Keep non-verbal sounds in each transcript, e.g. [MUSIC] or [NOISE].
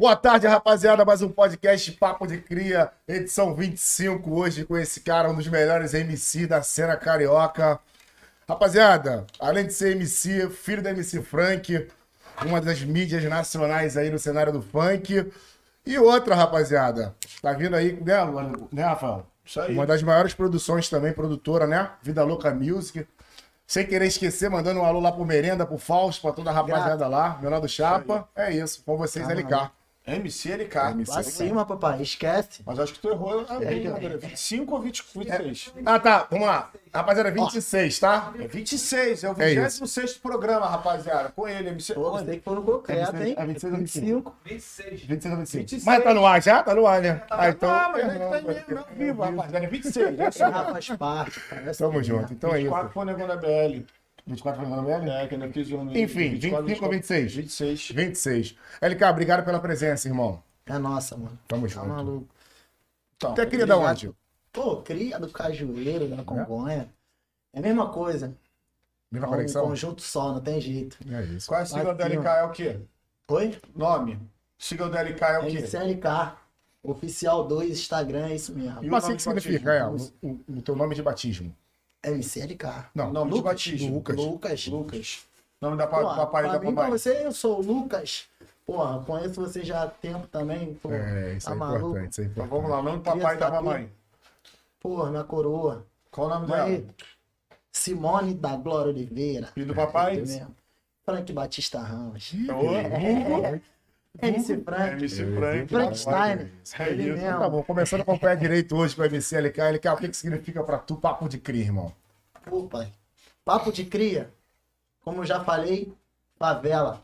Boa tarde, rapaziada. Mais um podcast Papo de Cria, edição 25. Hoje com esse cara, um dos melhores MC da cena carioca. Rapaziada, além de ser MC, filho da MC Frank, uma das mídias nacionais aí no cenário do funk. E outra, rapaziada, tá vindo aí, né, né Rafael? Isso aí. Uma das maiores produções também, produtora, né? Vida Louca Music. Sem querer esquecer, mandando um alô lá pro Merenda, pro Fausto, pra toda a rapaziada lá. Menor do Chapa. É isso. Com vocês. MC LK. MC. Pra cima, papai, esquece. Mas acho que tu errou a brincadeira. 25 ou 20, 26? Ah, tá. Vamos lá. Rapaziada, 26, tá? É 26, é o É 26 programa, rapaziada. Com ele, MC. Pô, você que foi no concreto, hein? É 26 ou 25? 25. 26 ou 25. 26. Mas tá no ar já? Tá no ar, né? Ah, então. Ah, mas a gente perdão, tá pode- mesmo, ao vivo, rapaziada. É 26. É isso Ah, aí. faz parte. Parece Tamo junto. Então é 24 isso. foi o negócio da BL. 24 foi no BL? É, que eu não fiz um. Enfim, 25 ou 26? 26. 26. LK, obrigado pela presença, irmão. É nossa, mano. Tamo Tá junto. maluco. Então, Até queria dar onde? Pô, cria do Cajueiro, da Congonha. É a mesma coisa. Mesma É um conexão? conjunto só, não tem jeito. É isso. Qual é a sigla da Aqui, LK? É o quê? Oi? Nome. Sigla da LK é o quê? MCLK. Oficial 2, Instagram, é isso mesmo. E o Mas o nome que significa? É, o, o- o teu nome de batismo. MCLK. Não, Nome de Lucas. batismo. Lucas. Lucas. Lucas. Nome da pa- Pô, do papai pra da mim, pra mamãe. você, eu sou o Lucas. Porra, conheço você já há tempo também. Pô, É, isso tá é maluco? importante. Isso é Então importante. vamos lá, nome do papai e da mamãe. Porra, minha coroa. Qual o nome dela? Mãe, Simone da Glória Oliveira. E do papai? É mesmo. Frank Batista Ramos. Ô, MC Frank. MC Frank. Frankenstein. É Ele isso. mesmo. Tá bom, começando com o pé direito hoje pro MC LK. LK, o que, que significa pra tu papo de cria, irmão? Pô, pai. Papo de cria. Como eu já falei, favela.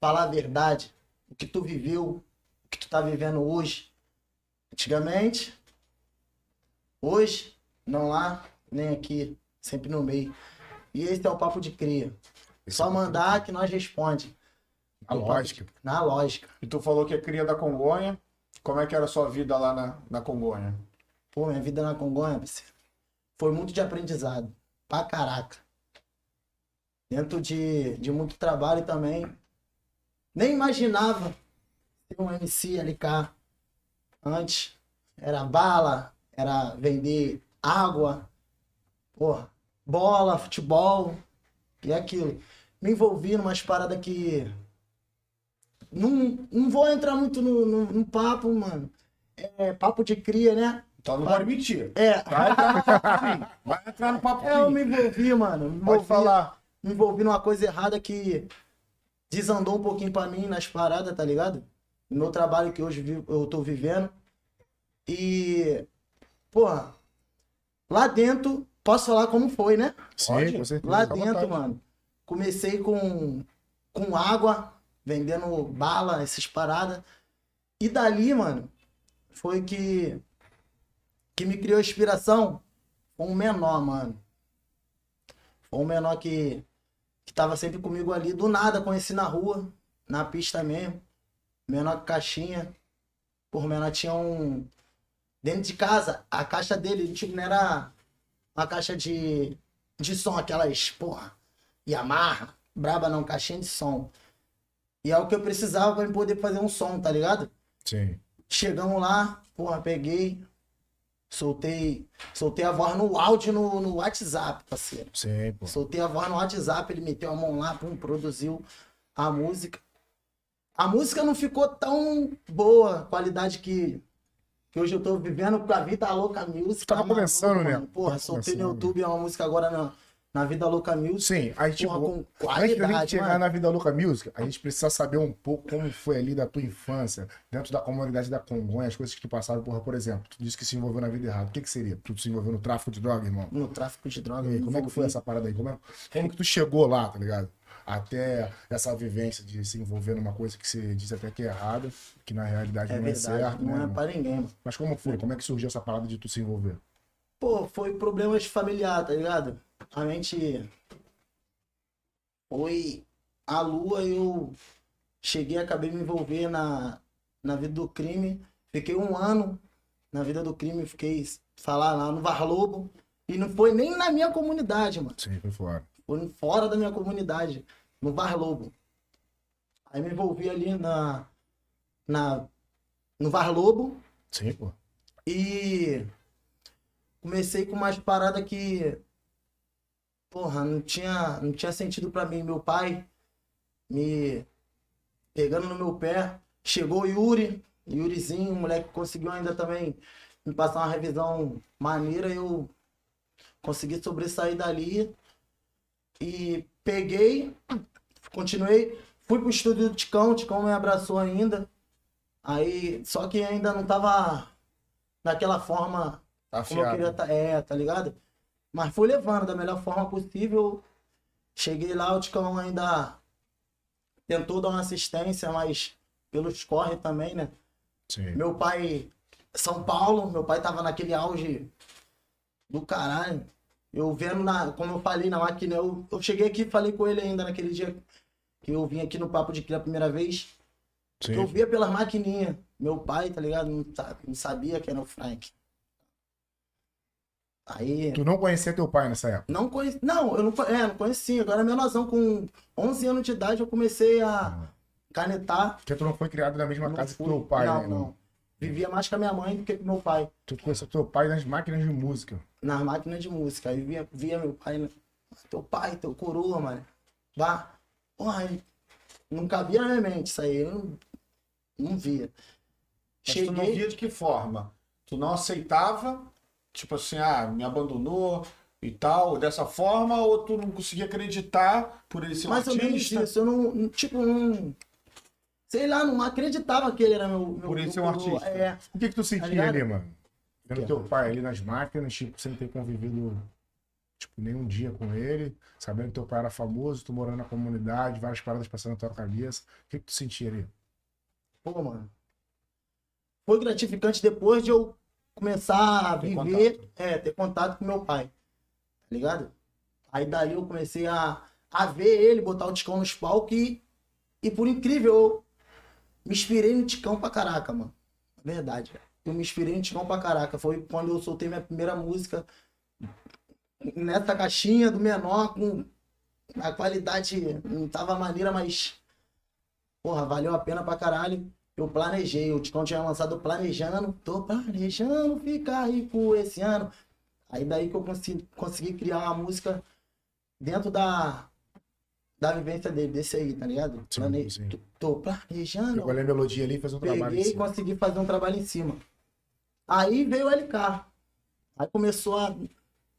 Falar a verdade. O que tu viveu, o que tu tá vivendo hoje. Antigamente, hoje, não lá, nem aqui, sempre no meio. E esse é o papo de cria. Só mandar que nós responde. A lógica. Na lógica. E tu falou que é cria da Congonha. Como é que era a sua vida lá na, na Congonha? Pô, minha vida na Congonha, parceiro, foi muito de aprendizado. Pra caraca. Dentro de, de muito trabalho também. Nem imaginava ter um MC LK. Antes era bala, era vender água, porra, bola, futebol e aquilo. Me envolvi numas paradas que. Não, não vou entrar muito no, no, no papo, mano. É papo de cria, né? Então não pode mentir. É. Vai entrar no papo. [LAUGHS] Vai entrar no papo É, eu me envolvi, mano. Me Pode envolvi, falar. me envolvi numa coisa errada que desandou um pouquinho pra mim nas paradas, tá ligado? No meu trabalho que hoje eu tô vivendo. E, porra, lá dentro, posso falar como foi, né? Sim, Pode? com certeza. Lá dentro, mano, comecei com, com água, vendendo bala, essas paradas. E dali, mano, foi que, que me criou inspiração. Um menor, mano. Foi um menor que, que tava sempre comigo ali. Do nada, conheci na rua, na pista mesmo. Menor que caixinha. Por menor tinha um. Dentro de casa, a caixa dele, tipo, não era uma caixa de, de som, aquelas, porra, Yamaha, braba não, caixinha de som. E é o que eu precisava eu poder fazer um som, tá ligado? Sim. Chegamos lá, porra, peguei, soltei, soltei a voz no áudio no, no WhatsApp, parceiro. Sim, pô. Soltei a voz no WhatsApp, ele meteu a mão lá, pum, produziu a música. A música não ficou tão boa, qualidade que, que hoje eu tô vivendo com a Vida Louca Music. Tava tá começando, né? Porra, Tava soltei no. YouTube uma música agora na, na Vida Louca Music. Sim, aí tipo, Porra, com antes da gente qualidade, chegar mano. na Vida Louca Music, a gente precisa saber um pouco como foi ali da tua infância, dentro da comunidade da Congonha, as coisas que tu passaram, porra, por exemplo, tu disse que se envolveu na vida errada. O que que seria? Tu se envolveu no tráfico de droga, irmão? No tráfico de droga. E aí, como é que foi essa parada aí? Como, é, como que tu chegou lá, tá ligado? Até essa vivência de se envolver numa coisa que se diz até que é errada, que na realidade É não é verdade, certo, não né? é irmão? pra ninguém, mano. Mas como foi? Como é que surgiu essa parada de tu se envolver? Pô, foi problemas familiares, tá ligado? A mente foi a lua, eu cheguei, acabei me envolver na, na vida do crime. Fiquei um ano na vida do crime, fiquei falar lá no Varlobo. E não foi nem na minha comunidade, mano. Sim, foi fora. Foi fora da minha comunidade, no Varlobo. Aí me envolvi ali na, na, no Var Lobo Sim, pô. e comecei com umas paradas que, porra, não tinha, não tinha sentido pra mim. Meu pai me pegando no meu pé, chegou o Yuri, Yurizinho, o moleque conseguiu ainda também me passar uma revisão maneira, eu consegui sobressair dali e peguei, continuei, fui pro estúdio do Ticão, o Ticão me abraçou ainda. Aí, só que ainda não tava daquela forma como eu queria tá, é, tá ligado? Mas fui levando da melhor forma possível. Cheguei lá, o Ticão ainda tentou dar uma assistência, mas pelos corre também, né? Sim. Meu pai, São Paulo, meu pai tava naquele auge do caralho. Eu vendo, na, como eu falei na máquina, eu, eu cheguei aqui e falei com ele ainda naquele dia que eu vim aqui no Papo de Cria a primeira vez. Sim. Eu via pelas maquininhas. Meu pai, tá ligado? Não, não sabia que era o Frank. Aí. Tu não conhecia teu pai nessa época? Não conheci. Não, eu não, é, não conhecia. Agora, menorzão, com 11 anos de idade, eu comecei a canetar. Porque tu não foi criado na mesma Não casa que fui. teu pai, não, né? não. Vivia mais com a minha mãe do que com meu pai. Tu conheceu teu pai nas máquinas de música. nas máquinas de música. Aí via, via meu pai, né? teu pai, teu coroa, mano. Vá. Porra, aí não cabia na minha mente isso aí. Eu não, não via. Mas tu não Cheguei. via de que forma? Tu não aceitava, tipo assim, ah, me abandonou e tal, dessa forma, ou tu não conseguia acreditar por ele ser um mais ou menos artista? isso. Eu não, tipo, não. Sei lá, não acreditava que ele era meu. meu Por ele meu ser um coroa. artista. É. O que que tu sentia ligado? ali, mano? Vendo Que? teu pai ali nas máquinas, tipo, sem ter convivido, tipo, nenhum dia com ele, sabendo que teu pai era famoso, tu morando na comunidade, várias paradas passando na tua cabeça. O que que tu sentia ali? Pô, mano. Foi gratificante depois de eu começar a Ter viver, contato. é, ter contato com meu pai. Tá ligado? Aí dali eu comecei a, a ver ele, botar o Ticão nos palcos e, e por incrível, eu me inspirei no Ticão pra caraca, mano. Verdade, velho. Eu me inspirei no Ticão pra caraca. Foi quando eu soltei minha primeira música nessa caixinha do menor, com a qualidade não tava maneira, mas porra, valeu a pena pra caralho. Eu planejei, o Ticão tinha lançado planejando, tô planejando ficar rico esse ano. Aí daí que eu consegui, consegui criar uma música dentro da, da vivência dele, desse aí, tá ligado? Sim, Plane- sim. Tô, planejando. Pegou a melodia ali e fez um trabalho. em Peguei e consegui fazer um trabalho em cima. Aí veio o LK. Aí começou a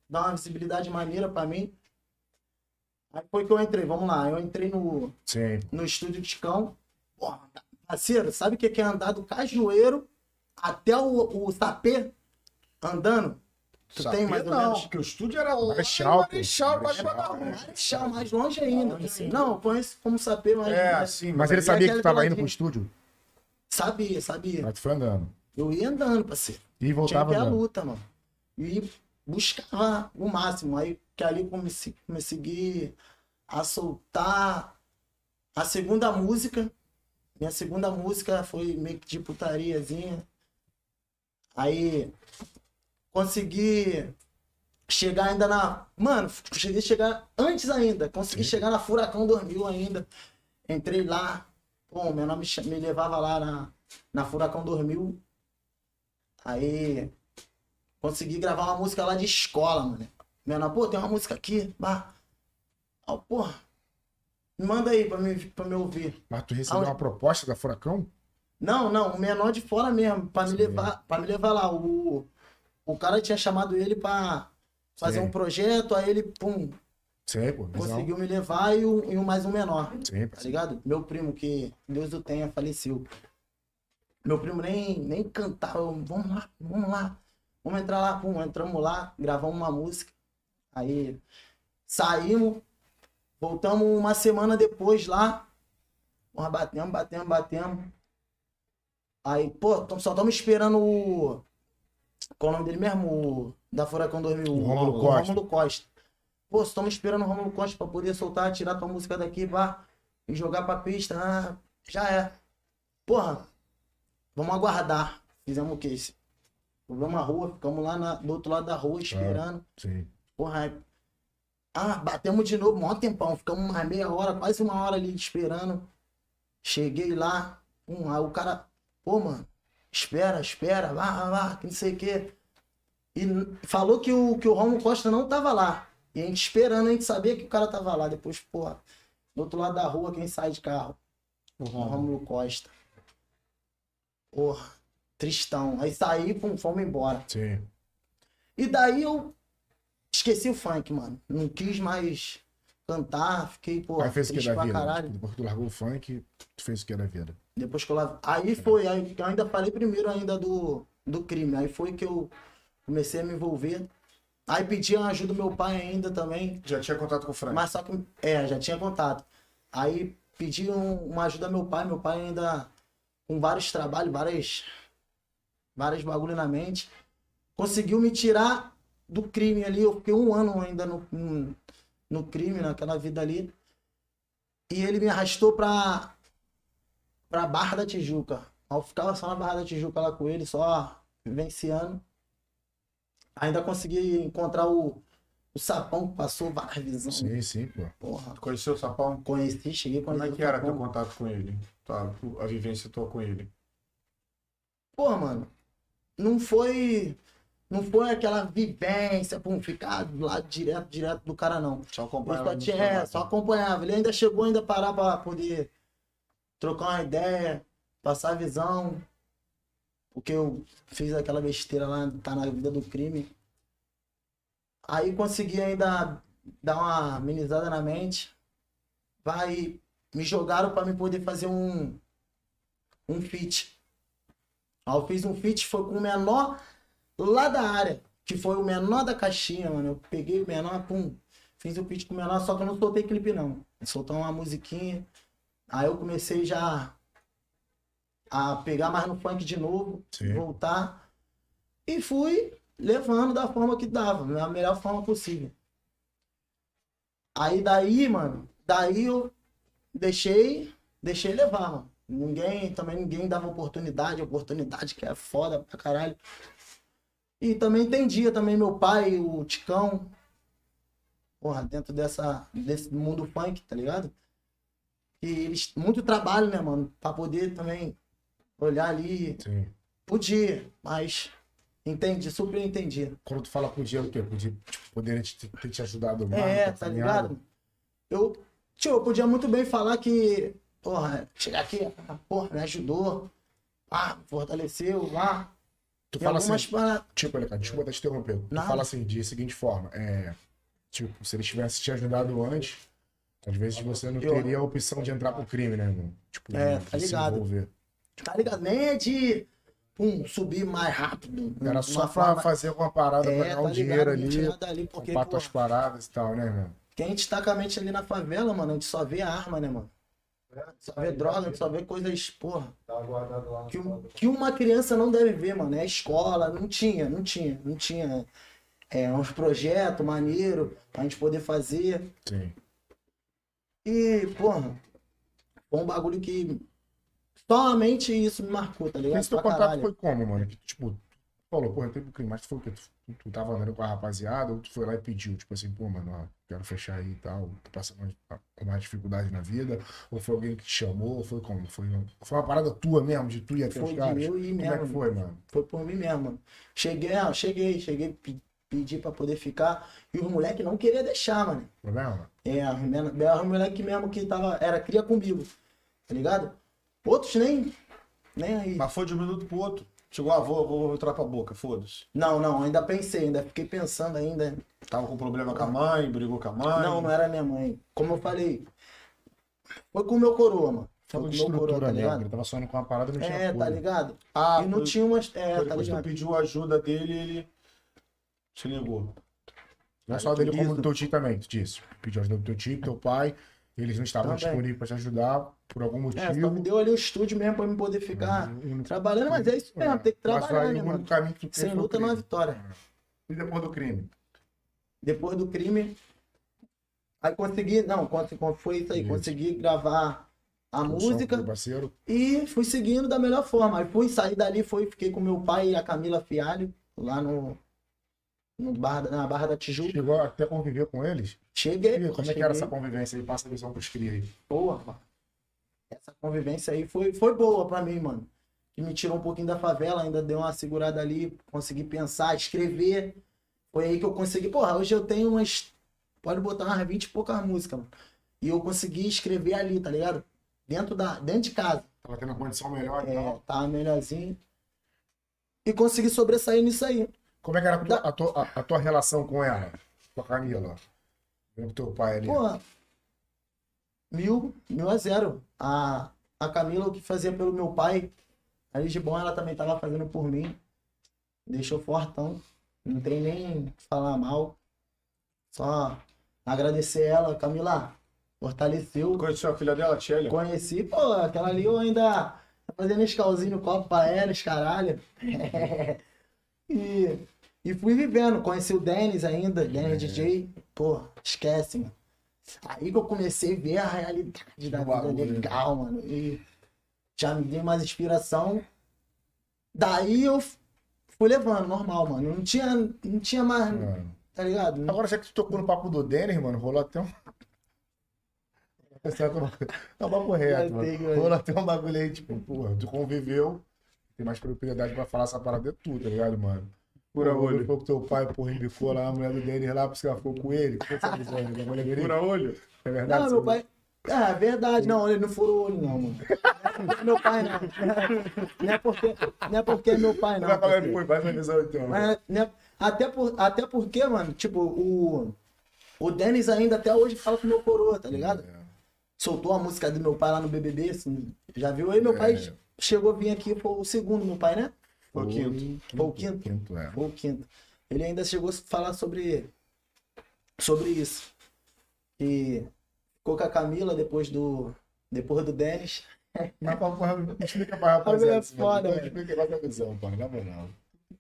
dar uma visibilidade maneira pra mim. Aí foi que eu entrei, vamos lá. Eu entrei no, Sim. no estúdio Ticão. Porra, parceiro, sabe o que que é andar do cajueiro até o, o sapê andando? Tu Sapê tem mais ou não, menos? porque o estúdio era lá Marechal, em pô. Marechal, Marechal. Marechal, mais longe ainda. Não, eu conheço como sapê, mas. É, mas- assim, Mas ele sabia que aquela tu tava indo peladinha? pro estúdio? Sabia, sabia. Mas tu foi andando. Eu ia andando, parceiro. E Tinha voltava que ir a andando. luta, mano. E buscava o máximo. Aí que ali eu comecei, consegui a soltar a segunda música. Minha segunda música foi meio que de putariazinha. Aí consegui chegar ainda na. Mano, cheguei a chegar antes ainda. Consegui Sim. chegar na Furacão 2000 ainda. Entrei lá. Pô, meu nome me levava lá na, na Furacão 2000. Aí consegui gravar uma música lá de escola, mano. Menor, pô, tem uma música aqui, bah. Ó, porra. Manda aí pra me, pra me ouvir. Mas tu recebeu Aonde? uma proposta da Furacão? Não, não, o menor de fora mesmo, pra me levar, para me levar lá. O, o cara tinha chamado ele pra fazer Sim. um projeto, aí ele, pum, Sim, pô. conseguiu me levar e, o, e o mais um menor. Sim, tá ligado? Meu primo, que Deus o tenha, faleceu. Meu primo nem, nem cantava. eu, Vamos lá, vamos lá. Vamos entrar lá. Pum, entramos lá, gravamos uma música. Aí saímos, voltamos uma semana depois lá. Porra, batemos, batemos, batemos. Aí, pô, só estamos esperando o. Qual é o nome dele mesmo? O, da Furacão 2000. O Rômulo o Costa. Rômulo Costa. Pô, estamos esperando o Romulo Costa pra poder soltar, tirar tua música daqui, vá, e jogar pra pista. Ah, já é. Porra, vamos aguardar. Fizemos o quê? Fomos a rua, ficamos lá na- do outro lado da rua esperando. Sim. Porra, ah, batemos de novo, maior tempão. Ficamos mais meia hora, quase uma hora ali esperando. Cheguei lá, um, aí o cara pô, mano, espera, espera, vá, vá, vá, que não sei o quê. E falou que o, que o Romulo Costa não tava lá. E a gente esperando, a gente sabia que o cara tava lá. Depois, porra, do outro lado da rua, quem sai de carro? O. Romulo Costa. Porra, tristão. Aí saí, pum, fomos embora. Sim. E daí eu esqueci o funk, mano. Não quis mais cantar, fiquei, pô, Aí fez o que da vida? caralho. Depois que tu largou o funk, tu fez o que da vida? Depois que eu lá. Aí foi, aí eu ainda falei primeiro ainda do, do crime. Aí foi que eu comecei a me envolver. Aí pedi a ajuda do meu pai ainda também. Já tinha contato com o Frank. Mas só que. É, já tinha contato. Aí pedi um- uma ajuda ao meu pai. Meu pai ainda com vários trabalhos, várias. Várias bagulho na mente. Conseguiu me tirar do crime ali. Eu fiquei um ano ainda no, no, no crime, naquela vida ali. E ele me arrastou pra, pra Barra da Tijuca. Eu ficava só na Barra da Tijuca lá com ele, só vivenciando. Ainda consegui encontrar o, o sapão que passou várias visões. Sim, sim, pô. Porra. Conheceu o Sapão? Conheci, cheguei Como é que era teu contato com ele? Tua- a vivência tua com ele? Pô, mano, não foi. Não foi aquela vivência, pum, ficar do lado direto, direto do cara, não. Só acompanhava só, tinha, é, só acompanhava. Ele ainda chegou ainda a parar pra poder trocar uma ideia, passar a visão. Porque eu fiz aquela besteira lá, tá na vida do crime. Aí consegui ainda dar uma amenizada na mente. Vai, me jogaram pra me poder fazer um um feat. Aí eu fiz um feat, foi com o menor lá da área, que foi o menor da caixinha, mano. Eu peguei o menor, pum, fiz o feat com o menor, só que eu não soltei clipe não. Eu soltei uma musiquinha. Aí eu comecei já a pegar mais no funk de novo, Sim. voltar. E fui levando da forma que dava, da melhor forma possível. Aí daí, mano, daí eu deixei, deixei levar, mano. Ninguém, também ninguém dava oportunidade, oportunidade que é foda pra caralho. E também entendia também meu pai, o Ticão, porra, dentro dessa, desse mundo funk, tá ligado? E eles, muito trabalho, né, mano, pra poder também olhar ali, Sim. podia, mas entendi, super entendi. Quando tu fala podia o quê? Podia, tipo, poderia te- ter te ajudado mais. É, tá caminhada? ligado? Eu, tio, eu podia muito bem falar que, porra, chegar aqui, ah, porra, me ajudou, ah, fortaleceu, lá. Tu fala algumas assim, paradas. tipo, Aleca, desculpa até te interromper. Tu fala assim, de seguinte forma, é, tipo, se eles tivessem te ajudado antes, às vezes você não teria a opção de entrar pro crime, né, irmão? Tipo, É, tá ligado. Tá ligado? Nem é de, pum, subir mais rápido. Era só pra forma- fazer alguma parada pra É, ganhar tá um ligado? dinheiro ali, dali, porque, comprar pô, tuas paradas e tal, né, irmão? quem a gente tá com a mente ali na favela, mano, a gente só vê arma, né, mano? Só vê droga, só vê coisas, porra. Tá que, que uma criança não deve ver, mano. É escola, não tinha, não tinha, não tinha. É, uns projetos maneiros pra gente poder fazer. Sim. E, porra, foi um bagulho que somente isso me marcou, tá ligado? Esse teu contato foi como, mano? Que, tipo, falou, porra, teve um crime, mas tu foi o quê? Tu, tu tava andando com a rapaziada ou tu foi lá e pediu, tipo assim, pô, mano, ó, quero fechar aí e tal, tô passando mais- com mais dificuldade na vida, ou foi alguém que te chamou, ou foi como? Foi, foi uma parada tua mesmo, de tu Foi os de caras? eu ir Como é que mesmo. foi, mano? Foi por mim mesmo. Cheguei, cheguei, cheguei, pe- pedi pra poder ficar. E os moleques não queriam deixar, mano. Problema? É, os moleques mesmo que tava, era cria comigo, tá ligado? Outros nem, nem aí. Mas foi de um minuto pro outro. Chegou, ah, vou, vou entrar pra boca, foda-se. Não, não, ainda pensei, ainda fiquei pensando ainda. Tava com problema com a mãe, brigou com a mãe. Não, não era minha mãe. Como eu falei, foi com o meu coroa, mano. Foi Falou com o meu coroa, tá ligado? ele tava sonhando com uma parada e não tinha É, apoio. tá ligado? Ah, e não foi- tinha umas. É, tá depois que tu ligado? pediu ajuda dele, ele se negou. Não é só dele como do teu tio também, tu disse. Pediu ajuda do teu tio, do teu pai, eles não estavam Também. disponíveis pra te ajudar por algum motivo. É, só me deu ali o estúdio mesmo pra me poder ficar Uhum. trabalhando, mas é isso mesmo, tem que trabalhar, aí né, mano? caminho que Sem foi luta não é vitória. E depois do crime? Depois do crime, aí consegui, não, foi isso aí, Isso. consegui gravar a música. E fui seguindo da melhor forma. Aí fui sair dali, fui, fiquei com meu pai e a Camila Fialho, lá no, no bar, na Barra da Tijuca. Chegou até conviver com eles? Cheguei. E como é que cheguei. era essa convivência aí? Passa a visão pros cria aí. Boa, mano. Essa convivência aí foi, foi boa pra mim, mano. que me tirou um pouquinho da favela, ainda deu uma segurada ali, consegui pensar, escrever. Foi aí que eu consegui. Porra, hoje eu tenho umas. Pode botar umas 20 e poucas músicas, mano. E eu consegui escrever ali, tá ligado? Dentro, da, dentro de casa. Tava tendo uma condição melhor e É, tal. tava melhorzinho. E consegui sobressair nisso aí. Como é que era a tua, a tua, a- a tua relação com ela? Com a Camila? Com teu pai ali? Porra, mil, mil a zero. A, a Camila, o que fazia pelo meu pai, de bom, ela também tava fazendo por mim. Deixou fortão. Não tem nem falar mal. Só agradecer ela. Camila, fortaleceu. Conheceu a filha dela, Tchelia? Conheci, pô, aquela ali eu ainda fazendo escalzinho no copo pra ela, caralho. [LAUGHS] e, e fui vivendo, conheci o Denis ainda, Denis DJ, pô, esquece, mano. Aí que eu comecei a ver a realidade da vida legal, mano. E já me dei mais inspiração. Daí eu fui levando, normal, mano. Não tinha, não tinha mais, É. tá ligado? Agora, já que tu tocou no papo do Denis, mano, rolou até um. [LAUGHS] É um papo reto, mano. mano. Rolou até um bagulho aí, tipo, porra, tu conviveu, tem mais propriedade pra falar essa parada de tudo, tá ligado, mano? Pura olho. Ficou com teu pai, porra, embicou lá, a mulher do Denis lá, porque ela ficou com ele. Que visão, né? Pura olho. É verdade? Não, meu pai. Ah, é verdade, não, ele não furou o olho, não, mano. Não é meu pai, não. Não é porque, não é porque é meu pai, não. Que porque- foi? Faz essa visão então. Mas, né, até, por, até porque, mano, tipo, o, o Denis ainda até hoje fala com meu coroa, tá ligado? É. Soltou a música do meu pai lá no BBB, assim, já viu? Aí meu pai É. chegou a vir aqui, foi o segundo, meu pai, né? Foi o quinto. Foi o quinto. Quinto, é. Foi o quinto. Ele ainda chegou a falar sobre, sobre isso. E ficou com a Camila depois do, depois do Denis. [LAUGHS] Mas, porra, explica pra rapaziada. é foda, velho. Explica essa visão, pai, na moral.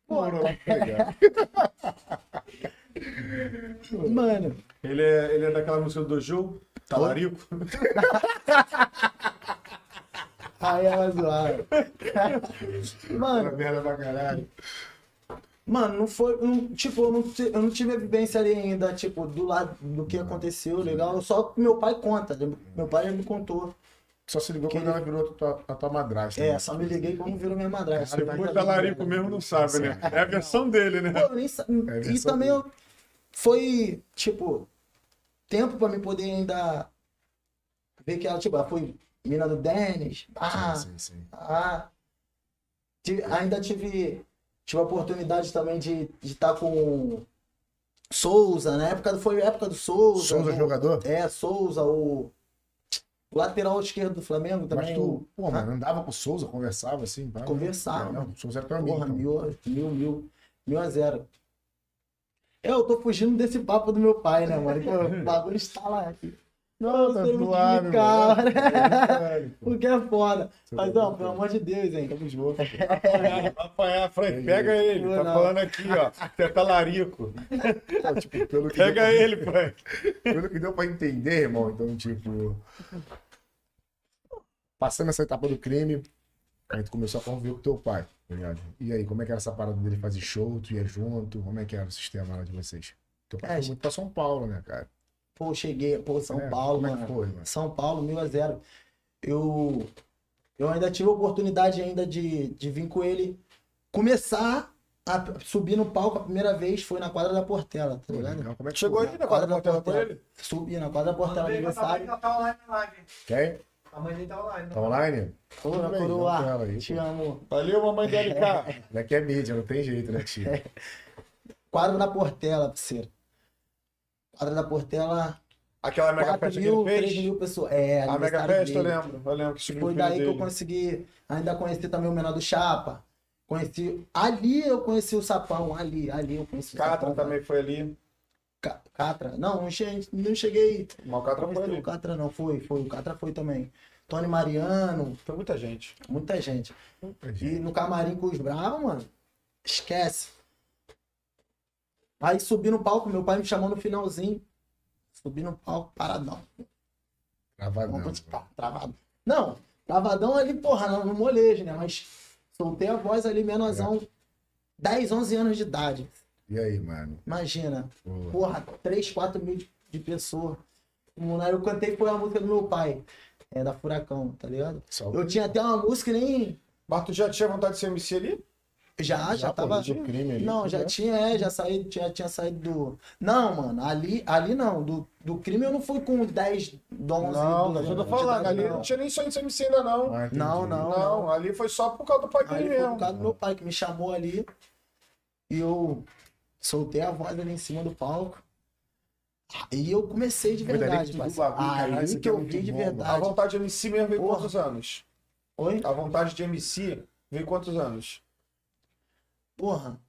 Pô, Morou, tá ligado? [LAUGHS] Mano, Ele é, ele é daquela música do Doju, Talarico. [LAUGHS] aí ela zoada. [LAUGHS] Mano, merda pra caralho. Mano, não foi. não- tipo, eu não, eu não tive a vivência ali ainda, tipo, do lado do que aconteceu, legal. Só que meu pai conta. Meu pai já me contou. Só se ligou Que quando ele- ela virou a tua, a tua madrasta. É, né? só me liguei quando virou minha madrasta. Se for talarico mesmo, não sabe, né? É a versão dele, né? Pô, nem sa- É E também dele. eu, foi, tipo, tempo pra me poder ainda ver que ela, tipo, ela foi mina do Dennis. Ah, Sim, sim, sim. ah. Tive- ainda tive, tive a oportunidade também de estar com Souza, na época, foi a época do Souza. Souza, né? jogador? É, Souza, o, o lateral esquerdo do Flamengo Mas também. tu, o- pô, mano, andava com o Souza, conversava assim? Conversava. É, não, o Souza era teu amigo. Porra, então. mil, mil, mil, mil a zero. Eu tô fugindo desse papo do meu pai, né, mano? O [LAUGHS] bagulho está lá aqui. Não, tá sei muito suave, né? Caralho, pô. Porque é foda. Mas tá não, pelo amor de Deus, hein? Tamo junto. [LAUGHS] Vai apanhar, Frank. Pega ele. Tá Não. falando aqui, ó. Você é talarico. Pô, tipo, pelo que Pega deu, ele, Frank. Pelo que deu pra entender, irmão, então, tipo. Passando essa etapa do crime, aí tu começou a conviver com teu pai, tá ligado? E aí, como é que era essa parada dele fazer show? Tu ia junto? Como é que era o sistema lá de vocês? Teu pai É, foi muito pra São Paulo, né, cara? Pô, cheguei, pô, São É, Paulo, como é mano. que foi, mano? São Paulo, mil a zero. Eu, eu ainda tive a oportunidade ainda de, de vir com ele começar a subir no palco a primeira vez foi na quadra da Portela, tá ligado? legal. Como é que Chegou aí na quadra da portela com ele? Subi na quadra da Portela aniversário. Tá online na live. Quem? A mãe dele tá online. Tá online? Pô, na Tudo bem, coroa, aí, te amo. Valeu, mamãe da LK. Daqui é mídia, não tem jeito, né, tio? [LAUGHS] Quadra da Portela, parceiro. Quadra da Portela, Aquela mega 4 festa que mil, ele 3 fez. mil pessoas. É, A mega festa, eu dele. lembro. Eu lembro que subiu Foi o daí que eu dele. consegui ainda conhecer também o menor do Chapa. Conheci. Ali eu conheci o Sapão, ali, ali eu conheci o Catra Sapão. também foi ali. Ca- Catra. Não, não cheguei. Não cheguei Mas o Catra foi ali. o Catra, não. Foi, foi. O Catra foi também. Tony Mariano, Foi muita gente. muita gente. E no camarim com os bravos, mano, esquece. Aí subi no palco, meu pai me chamou no finalzinho. Subi no palco, paradão. Travadão. Tá, travado. Não, travadão ali, porra, no, no molejo, né? Mas soltei a voz ali, menorzão. 10, 11 anos de idade. E aí, mano? Imagina. Porra, 3, 4 mil de, de pessoas. Eu cantei foi a música do meu pai. É da Furacão, tá ligado? só- Eu tinha até uma música e nem, Mas tu já tinha vontade de ser MC ali? Já, já, Já, tava. de crime ali, não, já né? tinha, é, já saí, já tinha saído do. Não, mano, ali, ali não. Do, do crime eu não fui com 10, 11 Não, mas eu tô falando, ali não. não tinha nem sonho de ser MC ainda não. Ah, entendi. Não, não. Não, ali foi só por causa do pai dele foi por mesmo. causa do meu pai que me chamou ali. E eu soltei a voz ali em cima do palco. Aí eu comecei de verdade, que isso Aí que é eu vi de bom, A verdade. vontade de MC mesmo veio Porra. quantos anos? Oi? A vontade de MC veio quantos anos? Porra.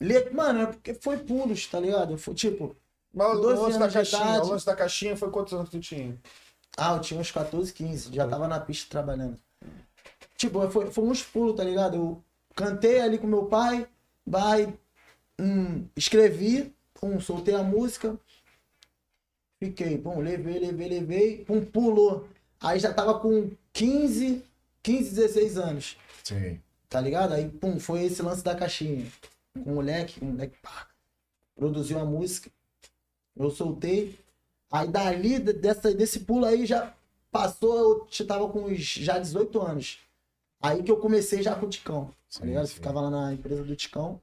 Le- Mano, é porque foi pulos, tá ligado? Foi tipo. Mas o 12 lance da caixinha, idade. o lance da caixinha foi quantos anos tu tinha? Ah, eu tinha uns 14, 15. Já tava na pista trabalhando. Tipo, foi, foi uns pulos, tá ligado? Eu cantei ali com meu pai, vai, hum, escrevi, pum, soltei a música. Fiquei, pum, levei, levei, levei, pum, pulou. Aí já tava com 15, 15, 16 anos, Sim. Tá ligado? Aí, pum, foi esse lance da caixinha. Com o moleque, o moleque, pá, produziu a música. Eu soltei. Aí dali, de- dessa, desse pulo aí, já passou, eu tava com uns, já 18 anos. Aí que eu comecei já com o Ticão, tá Sim, ligado? sim. Ficava lá na empresa do Ticão.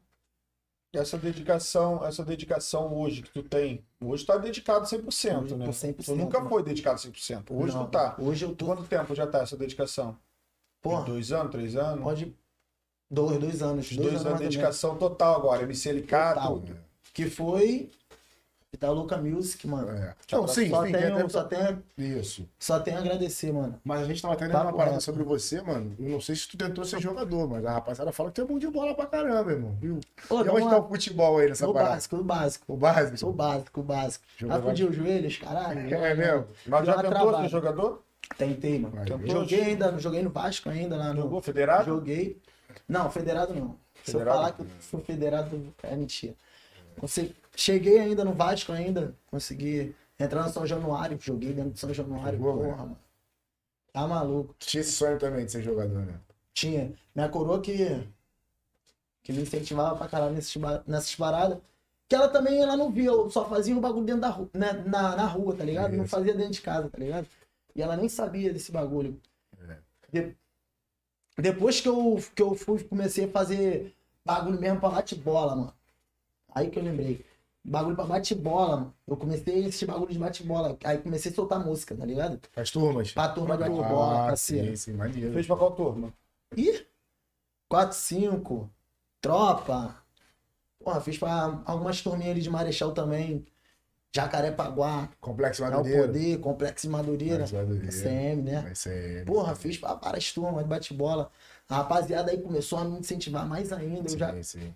Essa dedicação, essa dedicação hoje que tu tem, hoje tá dedicado 100%, Hoje né? tô 100%, Tu nunca né? foi dedicado 100%. Hoje Não, tu tá. Hoje eu tô, Quanto tempo já tá essa dedicação? porra, Dois anos, três anos? pode... Dois, dois anos. Os dois, mais anos ou de dedicação total agora. MC tudo. Que foi da Louca Music, mano. É. Não, sim, só, sim, tenho, só, tenho, Isso. só tenho a agradecer, mano. Mas a gente tava até Papo uma parada sobre você, mano. Eu não sei se tu tentou ser jogador, mas a rapaziada fala que tu é bom de bola pra caramba, irmão. Viu? Ô, e onde tá o futebol aí nessa o parada? básico, o básico. O básico? Sou o básico, o básico. Jogou Ah, fudi os joelhos, caralho. É mesmo? Mas já tentou ser jogador? Tentei, mano. Joguei ainda, joguei no Vasco ainda lá no. Jogou federado? Joguei. Não, federado não. Se eu Federado? falar que eu sou federado, é mentira. Conse- Cheguei ainda no Vasco ainda, consegui entrar no São Januário, joguei dentro do São Januário, Jogou, porra, velho? mano. Tá maluco. Tinha esse sonho também de ser jogador, né? Tinha. Minha coroa que, que me incentivava pra caralho nesses, ba- nessas paradas. Que ela também, ela não via, eu só fazia o bagulho dentro da rua, né, na, na rua, tá ligado? Não Isso. fazia dentro de casa, tá ligado? E ela nem sabia desse bagulho. É. De- Depois que eu, que eu fui, comecei a fazer bagulho mesmo pra bate-bola, mano. Aí que eu lembrei. Bagulho pra bate-bola, mano. Eu comecei esse bagulho de bate-bola. Aí comecei a soltar música, tá ligado? As turmas. Pra turma de bate-bola, Ah, sim, sim, maneiro. Fez pra qual turma? Ih, 4, 5, tropa. Porra, fiz pra algumas turminhas ali de Marechal também. Jacarepaguá, Complexo é o Madureira. Poder, Complexo Madureira. CM, né? Vai ser. Porra, fiz pra várias turmas de bate-bola. A rapaziada aí começou a me incentivar mais ainda. Eu já, Sim, sim.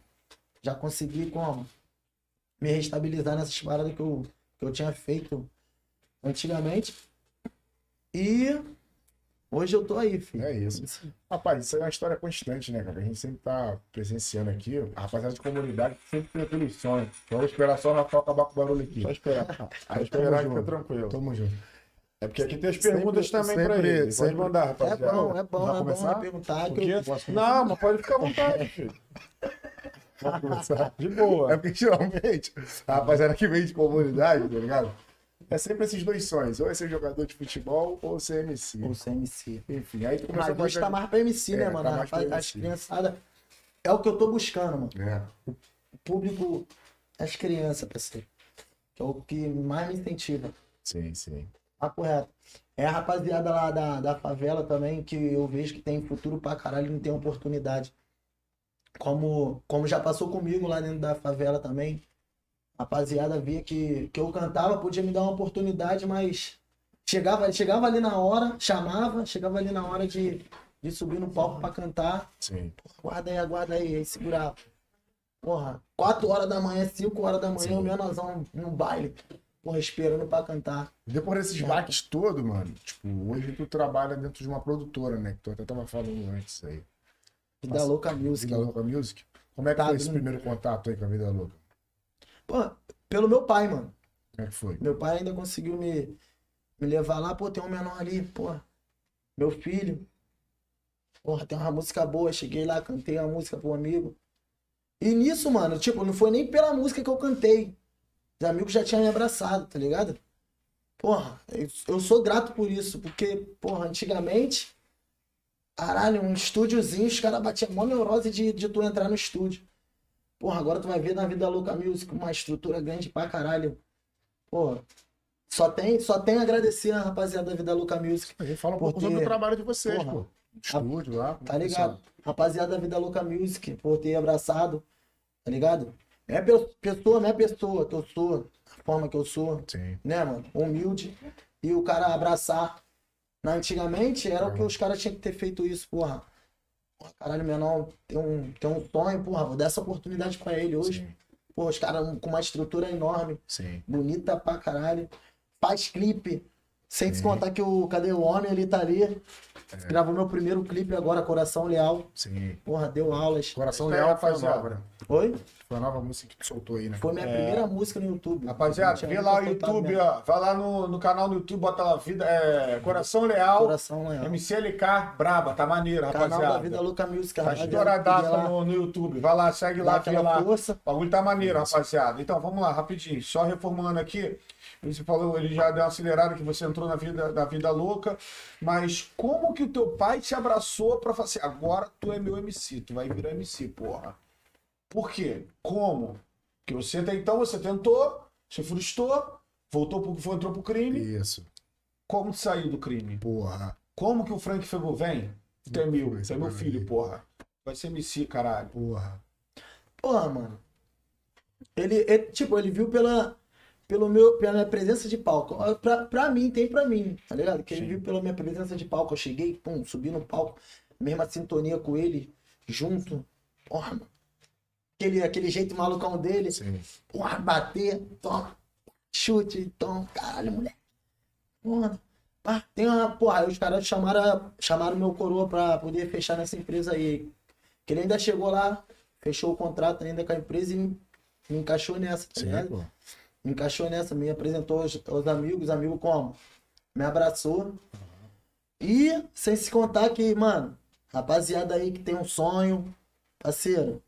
já consegui como? Me restabilizar nessas paradas que eu, que eu tinha feito antigamente. E hoje eu tô aí, filho. É isso. Rapaz, isso aí é uma história constante, né, cara? A gente sempre tá presenciando aqui. A rapaziada de comunidade sempre tem aquele sonho. Vamos esperar só o Rafael acabar com o barulho aqui. Só esperar. Aí Só esperar que fica tranquilo. Tamo junto. É porque aqui tem as Sempre- perguntas também pra sempre- ele. Pode sempre- mandar, É rapaziada. bom, é bom, Vai é bom começar? me perguntar. O Que eu? Não, mas pode ficar à vontade, filho. [LAUGHS] Vamos começar. De boa. É porque geralmente a rapaziada que vem de comunidade, tá ligado? É sempre esses dois sonhos. Ou é ser jogador de futebol ou ser MC. ou ser MC. Enfim, aí tu começou Mas hoje tá mais pra MC, É, né, tá mano? pra Rapaz, As criançadas. É o que eu tô buscando, mano. É. O público, as crianças, parceiro. Que é o que mais me incentiva. Sim, sim. Tá correto. É a rapaziada lá da, da favela também, que eu vejo que tem futuro pra caralho e não tem oportunidade. Como, como já passou comigo lá dentro da favela também. Rapaziada via que, que eu cantava, podia me dar uma oportunidade, mas chegava, chegava ali na hora, chamava, chegava ali na hora de, de subir no palco pra cantar. Sim. Aguarda aí, aguarda aí, aí segurava. Porra, 4 horas da manhã, 5 horas da manhã, o menosão no baile. Porra, esperando pra cantar. Depois desses baques todos, mano, tipo, hoje tu trabalha dentro de uma produtora, né? Que tu até tava falando antes aí. Vida Nossa, Louca Music. Vida Louca Music. Como é que Tá foi esse primeiro contato aí com a Vida Louca? Pô, pelo meu pai, mano. É que foi? Meu pai ainda conseguiu me, me levar lá, pô, tem um menor ali, pô. Meu filho. Porra, tem uma música boa. Cheguei lá, cantei a música pro amigo. E nisso, mano, tipo, não foi nem pela música que eu cantei. Os amigos já tinham me abraçado, tá ligado? Porra, eu, eu sou grato por isso, porque, porra, antigamente Caralho, um estúdiozinho, os caras batiam mó neurose de, de tu entrar no estúdio. Porra, agora tu vai ver na Vida Louca Music uma estrutura grande pra caralho. Porra, só tem, só tem a agradecer a rapaziada da Vida Louca Music. Fala um pouco sobre o trabalho de vocês, Porra. pô. Estúdio lá. Tá ligado? Rapaziada da Vida Louca Music, por ter abraçado, tá ligado? É pe- pessoa, não é pessoa que eu sou, a forma que eu sou, Sim. né, mano? Humilde. E o cara abraçar. Na, antigamente era o que os caras tinham que ter feito isso, porra. Caralho, menor tem um, tem um sonho, porra, vou dar essa oportunidade pra ele hoje. Sim. Porra, os caras com uma estrutura enorme, Sim. bonita pra caralho. Faz clipe. Sem se Sim. contar que o Cadê o Homem ele tá ali. Gravou meu primeiro clipe agora, Coração Leal. Sim. Porra, deu aulas. Coração É, Leal foi a rapaziada. nova, né? Oi? Foi a nova música que tu soltou aí, né? Foi minha primeira música no YouTube. Rapaziada, vê lá o YouTube, mesmo. ó. Vai lá no, no canal do YouTube, bota lá vida, é, Coração Leal, Coração Leal. MCLK, braba, tá maneiro, Canal rapaziada. da Vida Louca Music, Tá rapaziada. estouradaça no, no YouTube. Vai lá, segue dá lá, vê lá. força. O bagulho tá maneiro, rapaziada. Então, vamos lá, rapidinho. Só reformulando aqui. Você falou, ele já deu uma acelerada que você entrou na vida, na vida louca. Mas como que o teu pai te abraçou pra falar assim, agora tu é meu MC, tu vai virar MC, porra. Por quê? Como? Porque você até então, você tentou, você frustrou, voltou pro, foi, entrou pro crime. Isso. Como tu saiu do crime? Porra. Como que o Frank Fego vem? Tu é meu, tu é meu filho, porra. Vai ser MC, caralho. Porra. Porra, mano. Ele, ele, tipo, ele viu pela, pelo meu, pela minha presença de palco. Pra, pra mim, tem pra mim, tá ligado? Que ele viu pela minha presença de palco. Eu cheguei, pum, subi no palco, mesma sintonia com ele, junto. Porra, mano. Aquele, aquele jeito malucão dele. Sim. Porra, bater, toma, chute, toma, caralho, moleque. Porra. Pá, tem uma. Porra, aí os caras chamaram, chamaram meu coroa pra poder fechar nessa empresa aí. Que ele ainda chegou lá, fechou o contrato ainda com a empresa e me, me encaixou nessa, tá Sim, ligado? pô. Me encaixou nessa, me apresentou aos, aos amigos, amigo como? Me abraçou. E sem se contar que, mano, rapaziada aí que tem um sonho, parceiro,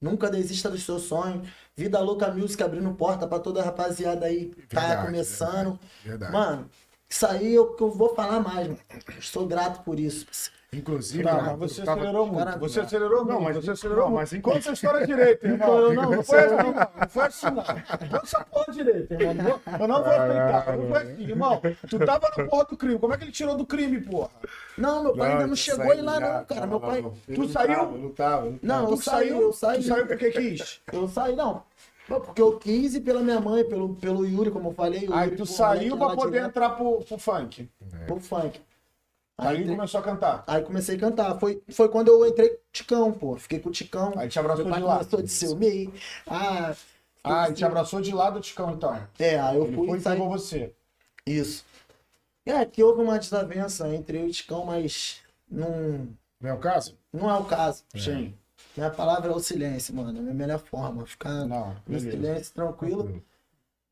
nunca desista dos seus sonhos. Vida Louca Music abrindo porta pra toda a rapaziada aí que tá Verdade, começando. Verdade. Mano, isso aí é o que eu vou falar mais, mano. Sou grato por isso. Inclusive, Não, né, você tava- acelerou muito. Cara, você não. acelerou Não, muito. mas- você acelerou não, muito. mas Conta essa história direito, [LAUGHS] irmão. Eu não, não foi assim, não. Não foi assim, não. Conta essa porra direito, irmão. Não Eu não vou aceitar. Não foi assim, irmão. Tu tava na porra do crime. Como é que ele tirou do crime, porra? Não, meu pai ainda não chegou aí aí lá, já- não, cara. Meu pai. Tu não saiu? tava, Não tava. não Não, eu Tu saí, saiu, eu saí. Tu saiu porque quis. Eu saí, não. Não, Porque eu quis ir pela minha mãe, pelo, pelo Yuri, como eu falei. Aí Yuri, tu saiu pra poder direto entrar pro, pro funk. Pro funk. Aí Aí, começou a cantar. aí comecei a cantar. Foi, foi quando eu entrei com o Ticão, pô. Fiquei com o Ticão. Aí te abraçou de lá. começou de ciúme. Ah, Ah, fiquei e te abraçou de lado, Ticão, então. É, aí eu Ele fui foi e saí. pegou você. Isso. É, que houve uma desavença entre eu e o Ticão, mas não, Não é o caso? não é o caso. Sim. Minha palavra é o silêncio, mano. É a minha melhor forma. Ficar Não, no silêncio, tranquilo.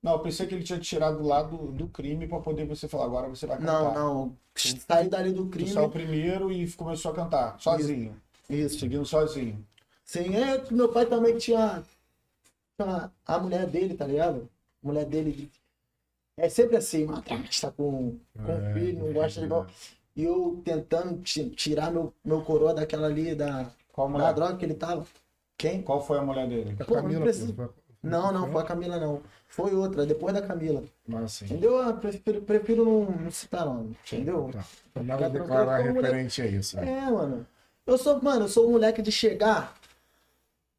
Não, eu pensei que ele tinha tirado lá do, do crime pra poder você falar, agora você vai cantar. Não, não. Saí dali do Tu crime. saiu primeiro e começou a cantar, sozinho. Isso. Seguindo sozinho. Sim, é meu pai também tinha, tinha a mulher dele, tá ligado? A mulher dele é sempre assim, madrasta com, com É, filho, não gosta de. verdade. E eu tentando ti- tirar meu, meu coroa daquela ali, da, Qual da mulher? droga que ele tava. Quem? Qual foi a mulher dele? A Pô, não Camila, precisa- pô. Não, não, foi a Camila não. Foi outra, depois da Camila. Mas assim. Entendeu? Eu prefiro, prefiro não, não citar nome, entendeu? Tá. Não nada declarar referente a isso. né? É, mano. Eu sou, mano, eu sou um moleque de chegar.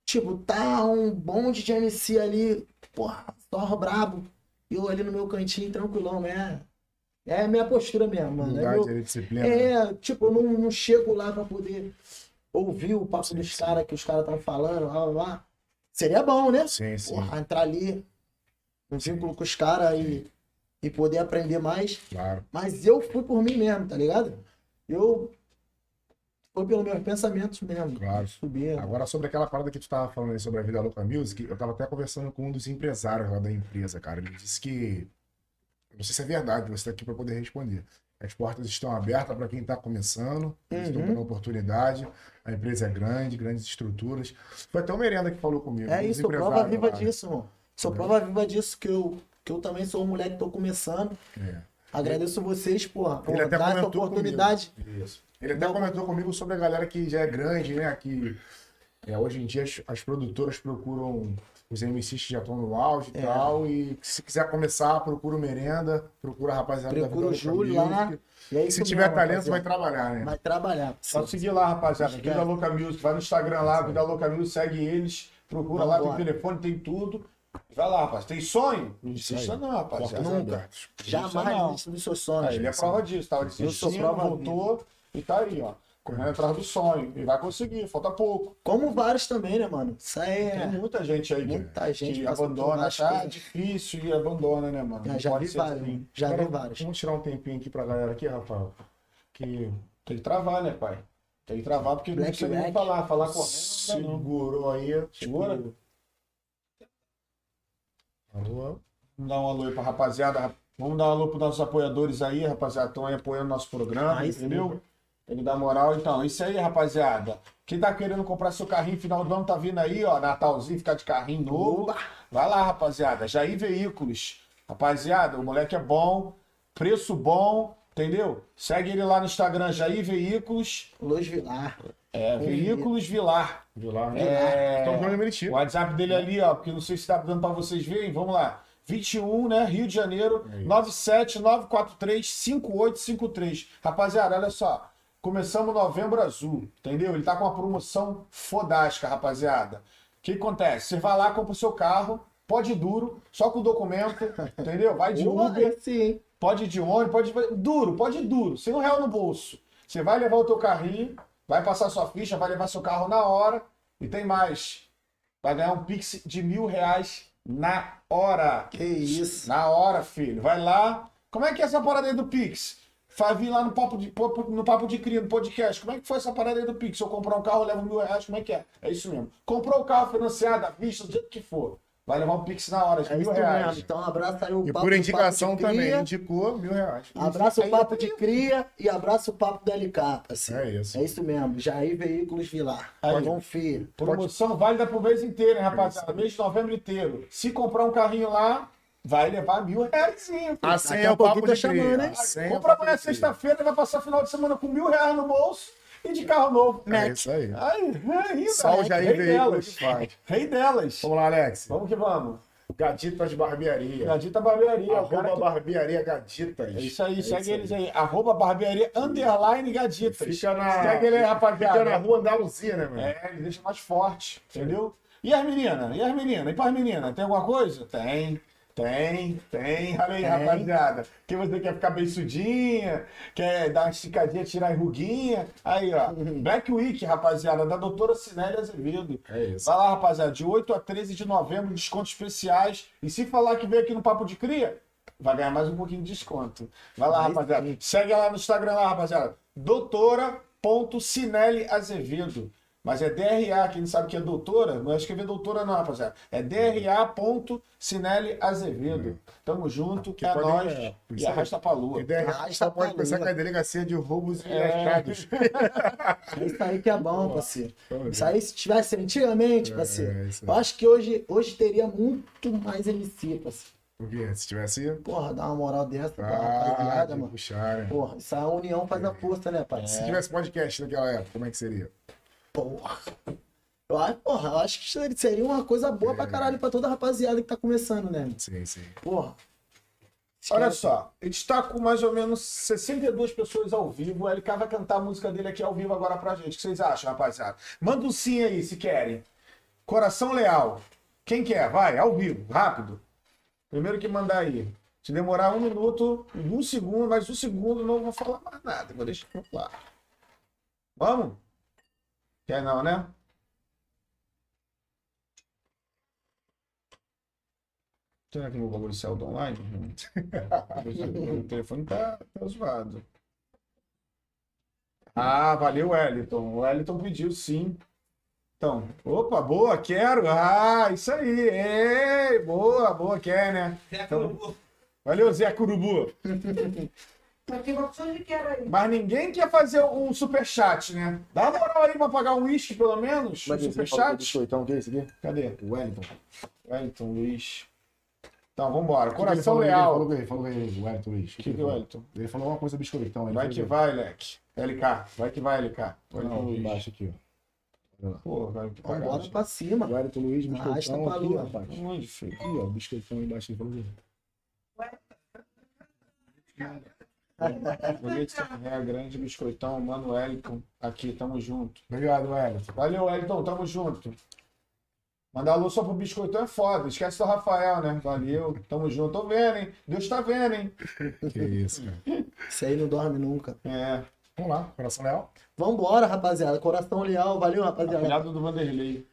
Tipo, tá um bonde de MC ali, porra, só brabo. E eu ali no meu cantinho, tranquilão, é. É a minha postura mesmo, mano. É, meu- disciplina. né? é, tipo, eu não, não chego lá pra poder ouvir o papo Sim, dos sim. caras que os caras estão falando, lá, lá, lá. Seria bom, né? Sim, sim. Porra, entrar ali, um vínculo com os caras e, e poder aprender mais. Claro. Mas eu fui por mim mesmo, tá ligado? Eu. Foi pelos meus pensamentos mesmo. Claro. Subir. Agora, sobre aquela parada que tu tava falando aí sobre a Vida Louca Music, eu tava até conversando com um dos empresários lá da empresa, cara. Ele disse que. Não sei se é verdade, você tá aqui para poder responder. As portas estão abertas para quem tá começando, eles estão Uhum. dando oportunidade. A empresa é grande, grandes estruturas. Foi até o Merenda que falou comigo. É isso, sou prova viva lá. disso, mano. Sou Uhum. prova viva disso, que eu, que eu também sou um moleque que tô começando. É. Agradeço vocês, porra, por Ele dar essa oportunidade. comigo. Isso. Ele até comentou comigo sobre a galera que já é grande, né? Que é, hoje em dia as, as produtoras procuram os MCs que já estão no auge e É. tal. E se quiser começar, procura o Merenda, procura a rapaziada Procura da o Júlio lá. E é Se tiver mesmo, talento, vai trabalhar, né? Vai trabalhar. Só sim. seguir lá, rapaziada. Vida Louca Music. Vai no Instagram lá, Vida Louca Music, segue eles. Procura lá, tem Vambora. telefone, tem tudo. Vai lá, rapaz. Tem sonho? Não desista não. Portas Nunca. Jamais desista dos seus sonhos. É, ele é prova disso, tava desistindo, voltou e tá aí, ó. Correndo atrás do sonho. E vai conseguir, falta pouco. Como vários também, né, mano? Isso aí Tem é. muita gente aí que- Muita gente que passa por abandona, várias tá coisas. difícil e abandona, né, mano? Já, Não já vi vários. assim. Já vi vários. Vamos tirar um tempinho aqui pra galera aqui, Rafael. Que Tem que travar, né, pai? Tem que travar porque não Black precisa nem falar. Falar correndo não não. segurou aí. Segura? Alô? Vamos dar um alô aí pra rapaziada. Vamos dar um alô pros nossos apoiadores aí, rapaziada. Estão aí apoiando nosso programa, entendeu? Tem que dar moral. Então, isso aí, rapaziada. Quem tá querendo comprar seu carrinho final do ano tá vindo aí, ó. Natalzinho, ficar de carrinho novo. Vai lá, rapaziada. Jair Veículos. Rapaziada, o moleque é bom, preço bom, entendeu? Segue ele lá no Instagram, Jair Veículos. Luz Vilar. É, Veículos Vilar. Viu lá? É, Então, o WhatsApp dele ali, ó, porque não sei se tá dando pra vocês verem. Vamos lá. 21, né? Rio de Janeiro, É isso. 979435853. Rapaziada, olha só. Começamos novembro azul, entendeu? Ele tá com uma promoção fodástica, rapaziada. O que acontece? Você vai lá, compra o seu carro, pode ir duro, só com o documento, [LAUGHS] entendeu? Vai de Uber, sim. pode ir de ônibus, pode ir duro, pode ir duro, sem um real no bolso. Você vai levar o teu carrinho, vai passar sua ficha, vai levar seu carro na hora e tem mais. Vai ganhar um Pix de mil reais na hora. Que isso. Na hora, filho. Vai lá. Como é que é essa parada aí do Pix? Vai vir lá no papo de, no papo de cria, no podcast. Como é que foi essa parada aí do Pix? Se eu comprar um carro, eu levo mil reais, como é que é? É isso mesmo. Comprou o carro financiado, à vista, do jeito que for. Vai levar um Pix na hora de É mil reais. mesmo. Então, abraço aí o E papo por indicação Papo também, Cria. indicou mil reais. Abraço o papo de cria e abraço o papo do LK, parceiro. É isso. É isso mesmo. Jair Veículos Vilar. Aí. Confia. Promoção válida pro mês inteiro, hein, rapaziada? Mês de novembro inteiro. Se comprar um carrinho lá, vai levar mil reais. A senha é o papo de tá cria. chamando, hein? É o Compra amanhã de sexta-feira, vai passar final de semana com mil reais no bolso e de carro novo. É isso aí. Ai, aí, Só o velho. Jair Rei delas. Rei delas. Vamos lá, Alex. Vamos que vamos. Gaditas Barbearia. Gadita Barbearia. Arroba que- Barbearia Gaditas. É isso aí, É segue isso eles aí. Arroba barbearia underline gaditas. Fica na, Segue ele aí, rapaziada. fica na rua Andaluzia, né, mano? É, ele deixa mais forte, entendeu? E as meninas? E as meninas? E para as meninas? Tem alguma coisa? Tem. Tem, tem. Olha aí, Tem. rapaziada. Que você quer ficar beiçudinha, quer dar uma esticadinha, tirar a ruguinha. Aí, ó. [LAUGHS] Black Week, rapaziada, da doutora Cinélia Azevedo. É isso. Vai lá, rapaziada. De 8 a 13 de novembro, descontos especiais. E se falar que veio aqui no Papo de Cria, vai ganhar mais um pouquinho de desconto. Vai lá, Aí rapaziada. sim. Segue lá no Instagram, lá, rapaziada. Doutora.cinelli Azevedo. Mas é DRA, quem não sabe que é doutora, não é escrever doutora não, rapaziada. É DRA.cinelli Azevedo. Tamo junto, Que é podem- nóis. é, e arrasta pra lua. E daí, Ah, só tá pode pensar que é a delegacia de roubos e É. achados. [LAUGHS] É isso aí que é bom, parceiro. Tamo Isso aí, se tivesse antigamente, parceiro, é isso aí. eu acho que hoje, hoje teria muito mais MC, parceiro. Por quê? Se tivesse. Porra, dar uma moral dessa pra Ah, rapaziada, de mano. puxar, né? Porra, isso a união faz a força, né, pai? Se tivesse podcast naquela época, como é que seria? Porra. Eu acho, porra, eu acho que seria- seria uma coisa boa pra caralho pra toda a rapaziada que tá começando, né? Sim, sim. Porra. Olha Esquece. só, a gente tá com mais ou menos 62 pessoas ao vivo. O LK vai cantar a música dele aqui ao vivo agora pra gente. O que vocês acham, rapaziada? Manda um sim aí, se querem. Coração Leal. Quem quer? Vai, ao vivo, rápido. Primeiro que mandar aí. Se demorar um minuto, um segundo, mais um segundo, não vou falar mais nada. Vou deixar lá. Vamos? Quer não, né? Será que meu bagulho saiu do online? [LAUGHS] o telefone tá, tá zoado. Ah, valeu, Wellington. O Wellington pediu sim. Então, opa, boa, quero. Ah, isso aí. Ei, boa, boa, quer, né? Zé Então- Curubu. Valeu, Zé Curubu. Mas tem uma opção de quero aí. Mas ninguém quer fazer um superchat, né? Dá uma moral aí pra pagar um uísque, pelo menos. Um superchat. Então, o que é esse aqui? Cadê? O Wellington. Wellington Luiz. Então, vambora. O que que ele Coração falou aí? Ele leal. falou aí, falou aí, o Wellington Luiz. O que que é o Wellington? Ele falou uma coisa biscoitão. Ele Vai que aí. vai, Leque. LK. Vai que vai, LK. Wellington Não, Luiz. embaixo aqui, ó. Olha lá. Pô, vai que pra cima. Wellington Luiz, Arrasta biscoitão pra aqui, lua. rapaz. Onde, filho? Aqui, ó, biscoitão embaixo. Ele falou aí. [LAUGHS] Foguete é grande, biscoitão, mano Wellington. Aqui, tamo junto. Obrigado, Wellington. Valeu, Wellington, tamo junto. Mandar alô só pro biscoitão é foda. Esquece do Rafael, né? Valeu, tamo junto. Tô vendo, hein? Deus tá vendo, hein? Que isso, cara. Isso aí não dorme nunca. É. Vamos lá, coração leal. Vambora, rapaziada. Coração leal. Valeu, rapaziada. Afilhado do Vanderlei.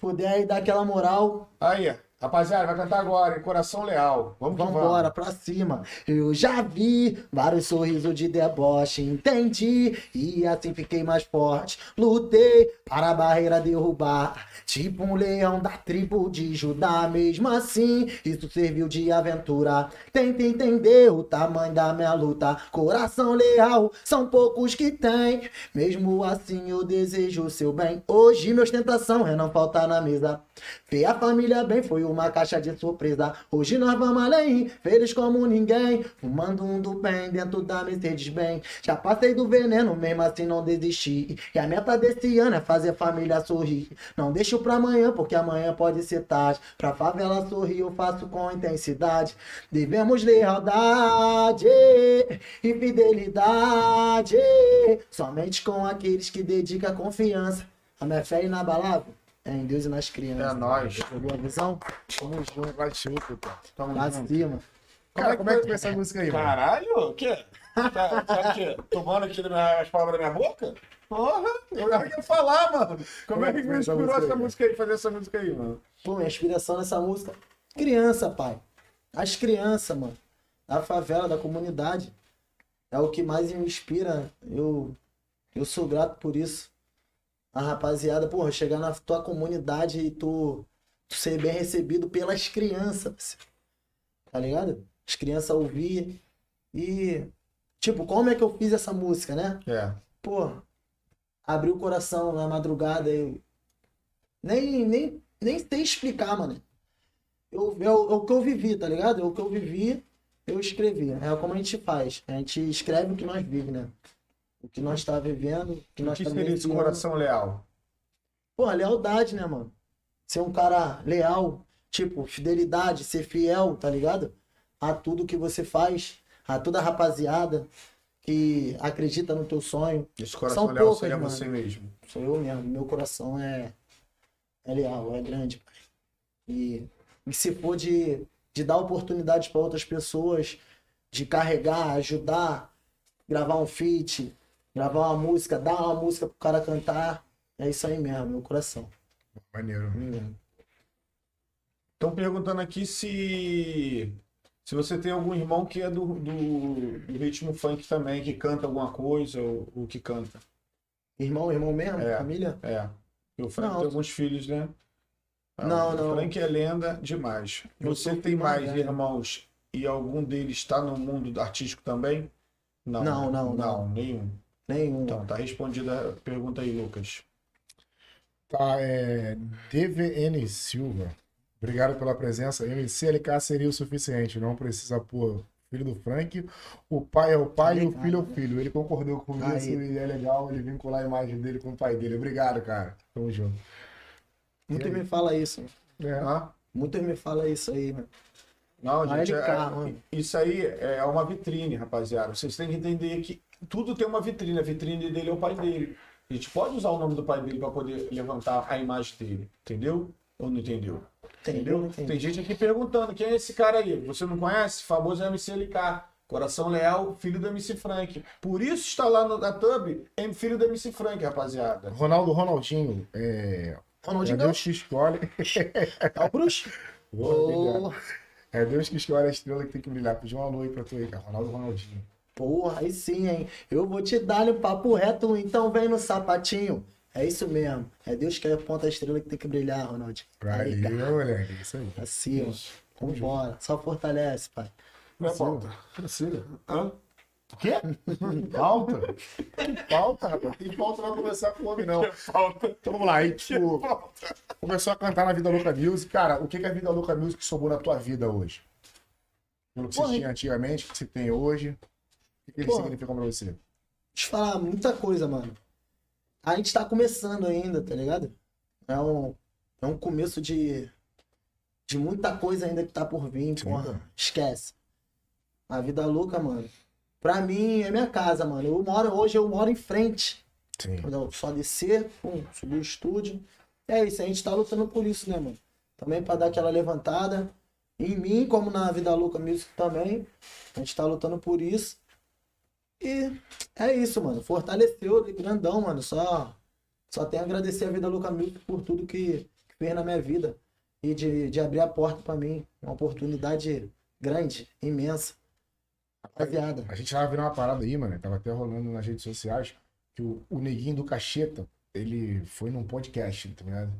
Puder aí dar aquela moral. Aí, rapaziada, vai cantar agora, hein? Coração Leal. Vamos que Vambora, vamos. pra cima. Eu já vi vários sorrisos de deboche, entendi. E assim fiquei mais forte. Lutei para a barreira derrubar. Tipo um leão da tribo de Judá. Mesmo assim, isso serviu de aventura. Tenta entender o tamanho da minha luta. Coração leal, são poucos que tem. Mesmo assim, eu desejo o seu bem. Hoje, minha ostentação é não faltar na mesa. Ver a família bem foi uma caixa de surpresa. Hoje nós vamos além, feliz como ninguém. Fumando um do bem dentro da Mercedes bem. Já passei do veneno, mesmo assim não desisti. E a meta desse ano é fazer família sorrir. Não deixo pra amanhã, porque amanhã pode ser tarde. Pra favela sorrir, eu faço com intensidade. Devemos lealdade e fidelidade. Somente com aqueles que dedicam confiança. A minha fé é inabalável. É em Deus e nas crianças. É nóis. Pegou a visão? Tamo junto, vai chupa, pô. Tamo Lá de cima. Cara, como é que tu fez essa música aí, mano? Caralho, o quê? Tá, tá o quê? Tomando aqui da minha- as palavras da minha boca? Porra, eu não ia falar, mano. Como é que me inspirou essa música aí, fazer essa música aí, mano? Pô, minha inspiração nessa música. Criança, pai. As crianças, mano. Da favela, da comunidade. É o que mais me inspira. Eu, eu sou grato por isso. A rapaziada, porra, chegar na tua comunidade e tu, tu ser bem recebido pelas crianças. Tá ligado? As crianças ouvir. E, tipo, como é que eu fiz essa música, né? É. pô, abri o coração na madrugada e nem, nem, nem sei explicar, mano. Eu, é, o, é o que eu vivi, tá ligado? É o que eu vivi, eu escrevi. É como a gente faz. A gente escreve o que nós vive, né? O que nós tá vivendo, o que nós que tá seria esse coração leal? Pô, lealdade, né, mano? Ser um cara leal, tipo, fidelidade, ser fiel, tá ligado? A tudo que você faz, a toda a rapaziada que acredita no teu sonho. Esse coração São leal poucas, seria mano. você mesmo. Sou eu mesmo. Meu coração é, é leal, é grande, pai. E, e se for de, de dar oportunidades para outras pessoas, de carregar, ajudar, gravar um feat, gravar uma música, dar uma música pro cara cantar, é isso aí mesmo, meu coração. Maneiro. Hum. Estão perguntando aqui se se você tem algum irmão que é do, do, do ritmo funk também, que canta alguma coisa ou, ou que canta. Irmão, irmão mesmo? É. Família? É. E o Frank Não. tem alguns filhos, né? Não, o não. Frank é lenda demais. Eu Você tem mais dela. irmãos e algum deles está no mundo artístico também? Não, Não, não, não. nenhum. Nenhum. Então, tá respondida a pergunta aí, Lucas. Tá, é. DVN Silva. Obrigado pela presença. MCLK seria o suficiente, não precisa pôr filho do Frank. O pai é o pai e o filho é o filho. Ele concordou com Aí. isso e é legal ele vincular a imagem dele com o pai dele. Obrigado, cara. Tamo junto. Muitos me fala isso. É. Ah, Muitos me fala isso aí, mano. Não, Olha gente, é- mano. isso aí é uma vitrine, rapaziada. Vocês têm que entender que tudo tem uma vitrine. A vitrine dele é o pai dele. A gente pode usar o nome do pai dele para poder levantar a imagem dele. Entendeu? Ou não entendeu? Entendeu? Entendeu? Tem gente aqui perguntando quem é esse cara aí. Você não conhece? Famoso MCLK. Coração Leal, filho do MC Frank. Por isso está lá no, na Thumb, é filho do MC Frank, rapaziada. Ronaldo Ronaldinho. É. É Ronaldinho Deus que escolhe. é o bruxo. Ô, É Deus que escolhe a estrela que tem que brilhar. Pedi um alô aí pra tu aí, cara. Ronaldo Ronaldinho. Porra, aí sim, hein? Eu vou te dar um papo reto, então vem no sapatinho. É isso mesmo. É Deus que aponta a estrela que tem que brilhar, cara. Valeu, moleque. Isso aí. Assim, ó. Vambora. Só fortalece, pai. Não é pauta. Precisa. Hã? O quê? [LAUGHS] Pauta? Tem pauta, rapaz. Tem pauta não vai começar com o homem, não. Pauta. Então vamos lá. Aí, tipo, começou a cantar na Vida Louca Music. Cara, o que, que a Vida Louca Music somou na tua vida hoje? Pelo que Porra, você tinha antigamente, o que você tem hoje. O que ele Porra. significa pra você? Deixa eu te falar muita coisa, mano. A gente tá começando ainda, tá ligado? É um, é um começo de, de muita coisa ainda que tá por vir, Sim, porra. Esquece. A vida louca, mano. Pra mim é minha casa, mano. Eu moro, hoje eu moro em frente. Sim. Entendeu? Só descer, pum, subir o estúdio. É isso, a gente tá lutando por isso, né, mano? Também pra dar aquela levantada. Em mim, como na Vida Louca Music também. A gente tá lutando por isso. E é isso, mano. Fortaleceu, grandão, mano. Só, só tenho a agradecer a Vida Louca Music por tudo que, que fez na minha vida. E de, de abrir a porta pra mim. Uma oportunidade grande, imensa. Rapaziada. A gente tava vendo uma parada aí, mano. Tava até rolando nas redes sociais. Que o, o neguinho do Cacheta, ele foi num podcast, tá ligado?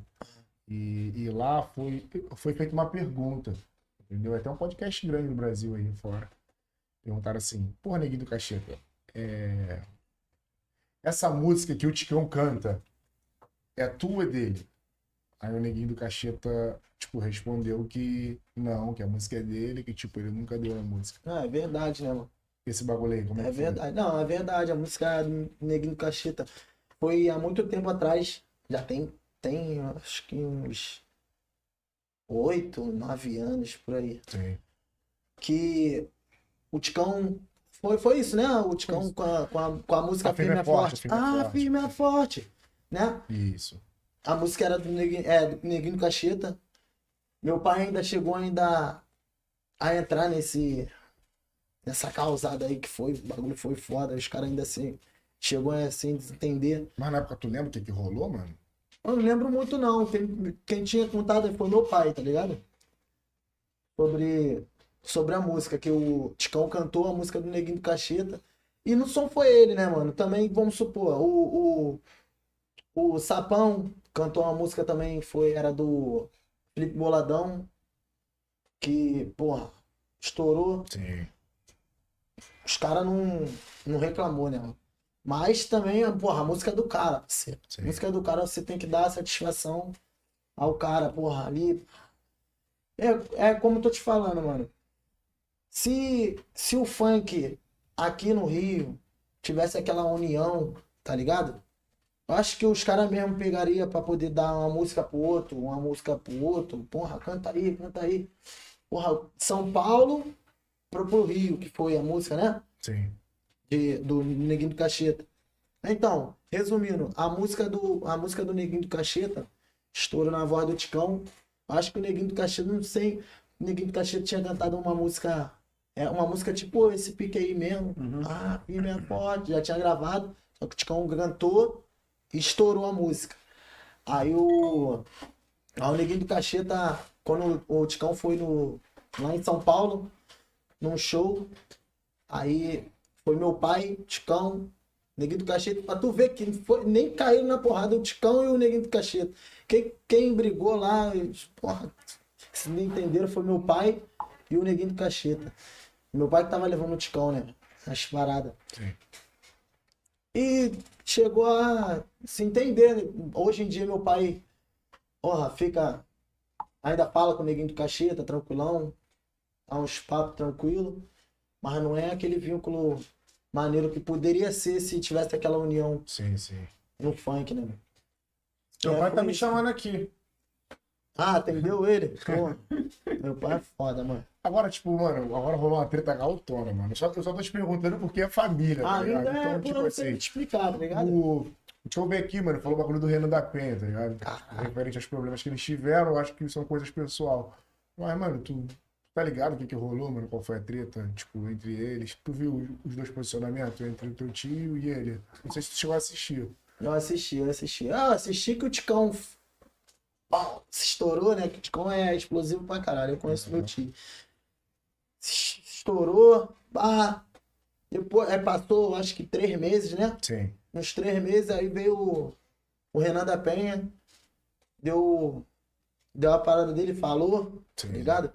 E, e lá foi, foi feita uma pergunta. Entendeu? Até um podcast grande no Brasil aí fora. Perguntaram assim, porra, neguinho do Cacheta, é... essa música que o Ticão canta é tua é dele? Aí o neguinho do Cacheta, tipo, respondeu que não, que a música é dele, que, tipo, ele nunca deu a música. Não, é verdade, né, mano? Esse bagulho aí, como é, É que foi? verdade. Não, é verdade. A música do Neguinho Cacheta foi há muito tempo atrás. Já tem, tem acho que uns oito, nove anos por aí. Sim. Que o Ticão. Foi, foi isso, né? O Ticão com a, com a, com a música A Firme é Forte. Firme é ah, Forte. Firme é Forte. Né? Isso. A música era do Neguinho, é, do Neguinho Cacheta. Meu pai ainda chegou ainda a entrar nesse nessa causada aí que foi, o bagulho foi foda, os caras ainda assim chegou a assim desentender. Mas na época tu lembra o que que rolou, mano? Eu não lembro muito não, quem, quem tinha contado foi meu pai, tá ligado? Sobre sobre a música que o Ticão cantou a música do Neguinho do Cacheta. E não só foi ele, né, mano? Também, vamos supor, o, o, o Sapão cantou uma música também, foi, era do Felipe Boladão, que, porra, estourou. Sim. Os caras não, não reclamou, né, mano? Mas também, porra, a música é do cara, parceiro. Sim. A música é do cara, você tem que dar satisfação ao cara, porra, ali. É, é como eu tô te falando, mano. Se, se o funk aqui no Rio tivesse aquela união, tá ligado? Eu acho que os caras mesmo pegaria pra poder dar uma música pro outro, uma música pro outro. Porra, canta aí, canta aí. Porra, São Paulo pro, pro Rio, que foi a música, né? Sim. de- do Neguinho do Cacheta. Então, resumindo, a música do, a música do Neguinho do Cacheta estourou na voz do Ticão. Acho que o Neguinho do Cacheta, não sei, o Neguinho do Cacheta tinha cantado uma música, é uma música tipo esse pique aí mesmo. Ah, firme é forte, já tinha gravado, só que o Ticão cantou e estourou a música. Aí o, aí o Neguinho do Cacheta, quando o Ticão foi no, lá em São Paulo, num show, aí foi meu pai, Ticão, Neguinho do Cacheta, pra tu ver que foi, nem caíram na porrada o Ticão e o Neguinho do Cacheta. Quem, quem brigou lá, porra, se não entenderam, foi meu pai e o Neguinho do Cacheta. Meu pai que tava levando o Ticão, né? Nas paradas. Sim. E chegou a se entender. né? Hoje em dia meu pai, porra, fica. Ainda fala com o neguinho do cacheta, tranquilão. Dá uns papos tranquilo. Mas não é aquele vínculo maneiro que poderia ser se tivesse aquela união Sim, sim. no funk, né? meu? É, pai tá me chamando aqui. Ah, atendeu ele? Pô, meu pai é foda, mano. Agora, tipo, mano, agora rolou uma treta galtona, mano. Eu só, eu só tô te perguntando porque é família, tá Ah, ligado? é, Então, pô, tipo assim, te explicar, tá ligado? o... Deixa eu ver aqui, mano. Falou o bagulho do Renan da Penha, tá ligado? Referente aos problemas que eles tiveram, eu acho que são coisas pessoal. Mas, mano, tu tá ligado o que que rolou, mano? Qual foi a treta, tipo, entre eles? Tu viu os dois posicionamentos entre o teu tio e ele? Não sei se tu chegou a assistir. Eu assisti, eu assisti. Ah, assisti que o Ticão pau, se estourou, né? Ticão é explosivo pra caralho. Eu conheço meu tio. Se Estourou, bah. Depois, é, passou, acho que três meses, né? Sim. Nos três meses, aí veio o, o Renan da Penha, deu, deu a parada dele, falou, Sim. tá ligado?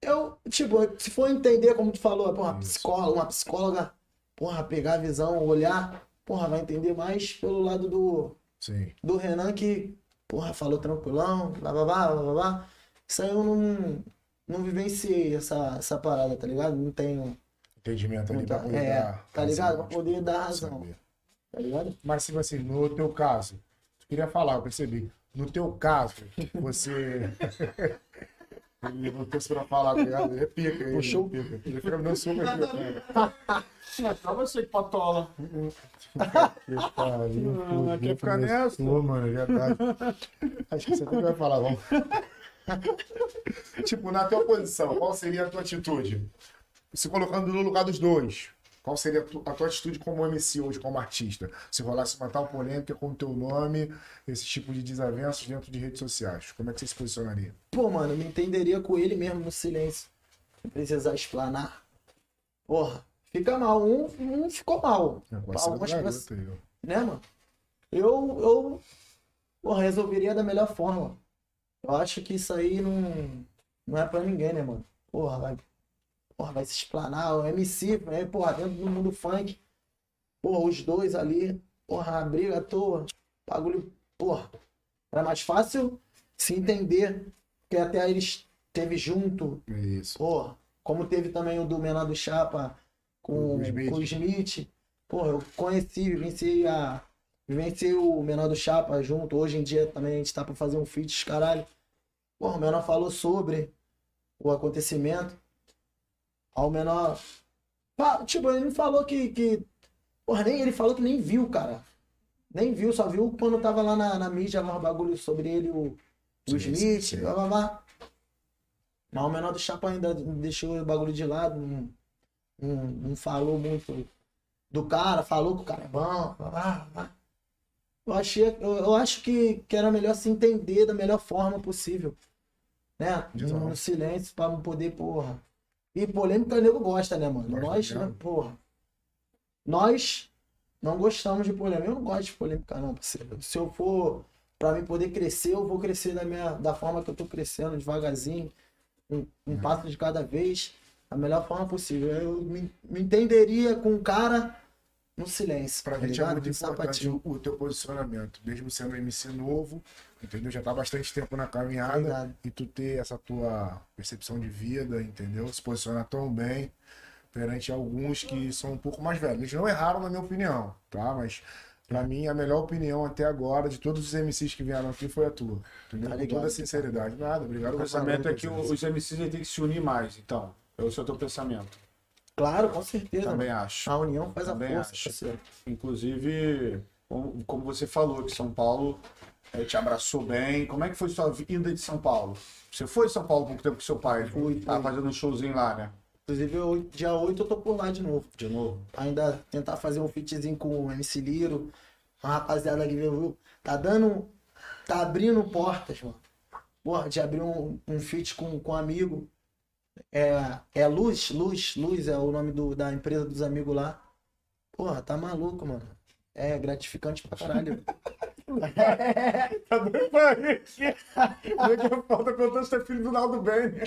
Eu, tipo, se for entender como tu falou, porra, psicóloga, uma psicóloga, porra, pegar a visão, olhar, porra, vai entender mais pelo lado do, Sim. do Renan que, porra, falou tranquilão, blá blá blá blá blá. Isso aí eu não, não vivenciei essa, essa parada, tá ligado? Não tenho. Entendimento ali Muita- pra poder é, dar tá ligado? Pra tipo, poder dar razão. saber. Tá ligado? Mas, tipo assim, no teu caso, tu queria falar, eu percebi. No teu caso, você. [LAUGHS] Ele levantou-se pra falar, tá ligado? Ele é pica, ele Puxou. é pica. Ele fica me dando soco aqui. [LAUGHS] É só você que patola. Que pariu, Ah, fudeu, quer ficar nessa? começou, mano, é verdade. Acho que você também vai falar, vamos. [LAUGHS] tipo, na tua posição, qual seria a tua atitude? Se colocando no lugar dos dois, qual seria a tu- a tua atitude como MC hoje, como artista? Se rolasse uma tal polêmica com o teu nome, esse tipo de desavenças dentro de redes sociais, como é que você se posicionaria? Pô, mano, me entenderia com ele mesmo no silêncio. Não precisar explanar. Porra, fica mal. Um, um ficou mal. É, algumas pessoas- né, mano? Eu, eu porra, resolveria da melhor forma. Eu acho que isso aí não, não é pra ninguém, né, mano? Porra, vai, porra, vai se explanar. O MC, né, porra, dentro do mundo funk. Porra, os dois ali, porra, a briga à toa. Bagulho, porra. Era mais fácil se entender. Porque até eles teve junto, isso. Porra, como teve também o do Menor do Chapa com, o Smith. com o Smith. Porra, eu conheci, vivenciei a. Vivenciei o Menor do Chapa junto. Hoje em dia também a gente tá pra fazer um feat, caralho. Porra, o Menor falou sobre o acontecimento. Aí o Menor. Tipo, ele não falou que. que porra, nem ele falou que nem viu, cara. Nem viu, só viu quando tava lá na, na mídia, lá, o bagulho sobre ele, o, o Smith, sim, sim. blá blá blá. Mas o menor do Chapa ainda deixou o bagulho de lado, não, não, não falou muito do cara, falou que o cara é bom, blá, blá, blá. Eu, achei, eu, eu acho que, que era melhor se entender da melhor forma possível. Né? Exato. No silêncio, pra não poder, porra. E polêmica o nego gosta, né, mano? Nós, né, porra. Nós não gostamos de polêmica. Eu não gosto de polêmica, não, parceiro. Se eu for pra mim poder crescer, eu vou crescer da, minha, da forma que eu tô crescendo, devagarzinho, um, um passo de cada vez, da melhor forma possível. Eu me, me entenderia com o cara no silêncio. Pra tá gente é ligado? muito De importante o, o teu posicionamento, mesmo sendo um MC novo, entendeu? Já tá bastante tempo na caminhada Obrigado. e tu ter essa tua percepção de vida, entendeu? Se posicionar tão bem perante alguns que são um pouco mais velhos. Eles não erraram, na minha opinião, tá? Mas pra mim, a melhor opinião até agora de todos os MCs que vieram aqui foi a tua, entendeu? Tá Com toda sinceridade. Nada, obrigado O pensamento é que os MCs têm que se unir mais, então. Esse é o teu pensamento. Claro, com certeza. Também mano. acho. A união faz a Também força, acho. Inclusive, como como você falou, que São Paulo eh, te abraçou bem. Como é que foi sua vinda de São Paulo? Você foi de São Paulo há pouco tempo com seu pai? Fui, Tava fui. fazendo um showzinho lá, né? Inclusive, eu, dia 8 eu tô por lá de novo. De novo. ainda tentar fazer um fitzinho com o MC Liro. A rapaziada que viu, tá dando. Tá abrindo portas, mano. Porra, de abrir um, um feat com, com um amigo. É, é Luz, Luz, Luz é o nome do, da empresa dos amigos lá. Porra, tá maluco, mano. É gratificante pra caralho. [LAUGHS] [LAUGHS] Tá doido pra rir aqui. Daqui a pouco contando ser filho do Naldo Bem. né?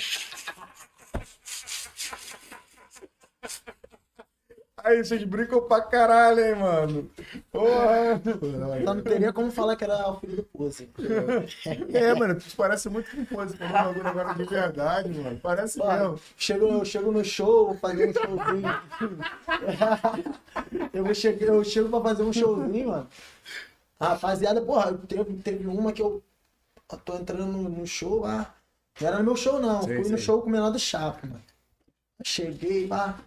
Aí vocês brincam pra caralho, hein, mano. Porra. Só não teria como falar que era o filho do Pose. [LAUGHS] É, mano, tu parece muito com coisa. Falando um bagulho agora de verdade, mano. Parece Mano, mesmo. chego, eu chego no show, fazer um showzinho. [LAUGHS] eu, vou chegar, eu chego pra fazer um showzinho, mano. A rapaziada, porra, teve, teve uma que eu, eu tô entrando no, no show lá. Não era no meu show, não. Sei, Fui no sei. show com o menor do Chapa, mano. Cheguei lá.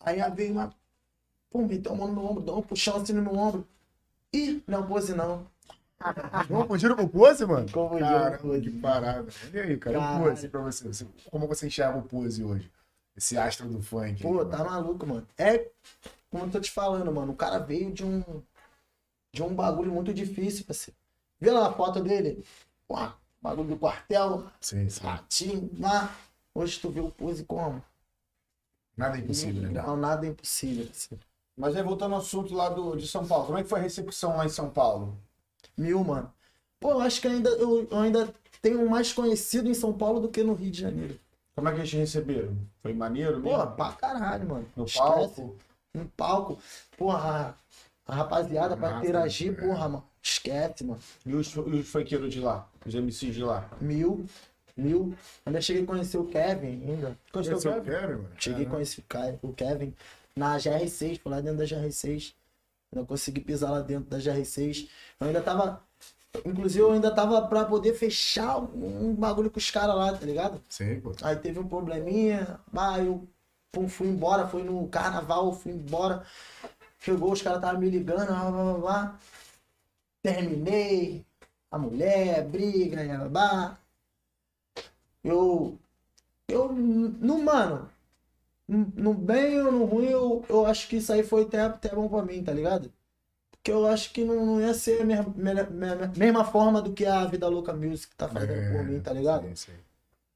Aí veio uma. Pô, meteu a mão no meu ombro, deu um puxão assim no meu ombro. Ih, não pose não. Confundiram com pose, mano? Confundiram com pose. que parada. E aí, cara, o Caralho. pose pra você? Você- Como você enxerga o pose hoje? Esse astro do funk. Pô, aí, tá mano. maluco, mano. É como eu tô te falando, mano. O cara veio de um. De um bagulho muito difícil, parceiro. Vê lá a foto dele? Pô, bagulho do quartel, Sim, sim. ratinho, lá. Hoje tu vê o pose como? Nada é impossível, né? Não, nada é impossível, parceiro. Mas aí voltando ao assunto lá do, de São Paulo, como é que foi a recepção lá em São Paulo? Mil, mano. Pô, eu acho que ainda, eu, eu ainda tenho mais conhecido em São Paulo do que no Rio de Janeiro. Como é que eles te receberam? Foi maneiro Pô, mesmo? pra caralho, mano. No Esquece. palco? No palco. Porra, a, rapaziada pra interagir, né? porra, mano. Esquece, mano. E os, os funkeiros de lá? Os MCs de lá? Mil. Mil. Ainda cheguei a conhecer o Kevin ainda. Conheceu o Kevin? Kevin, mano. Cheguei a conhecer o Ke- o Kevin na GR6, foi lá dentro da GR6. Ainda consegui pisar lá dentro da GR6. Eu ainda tava. Inclusive, eu ainda tava pra poder fechar um bagulho com os caras lá, tá ligado? Sim, pô. Aí teve um probleminha, bah, eu pum, fui embora, fui no carnaval, fui embora. Chegou, os caras estavam me ligando, blá, blá, blá. Terminei, a mulher, briga, blá, blá, blá. Eu, eu, no mano, no bem ou no ruim, eu, eu acho que isso aí foi até, até bom pra mim, tá ligado? Porque eu acho que não, não ia ser a mesma, mesma, mesma forma do que a Vida Louca Music tá fazendo por mim, tá ligado? Sim, sim.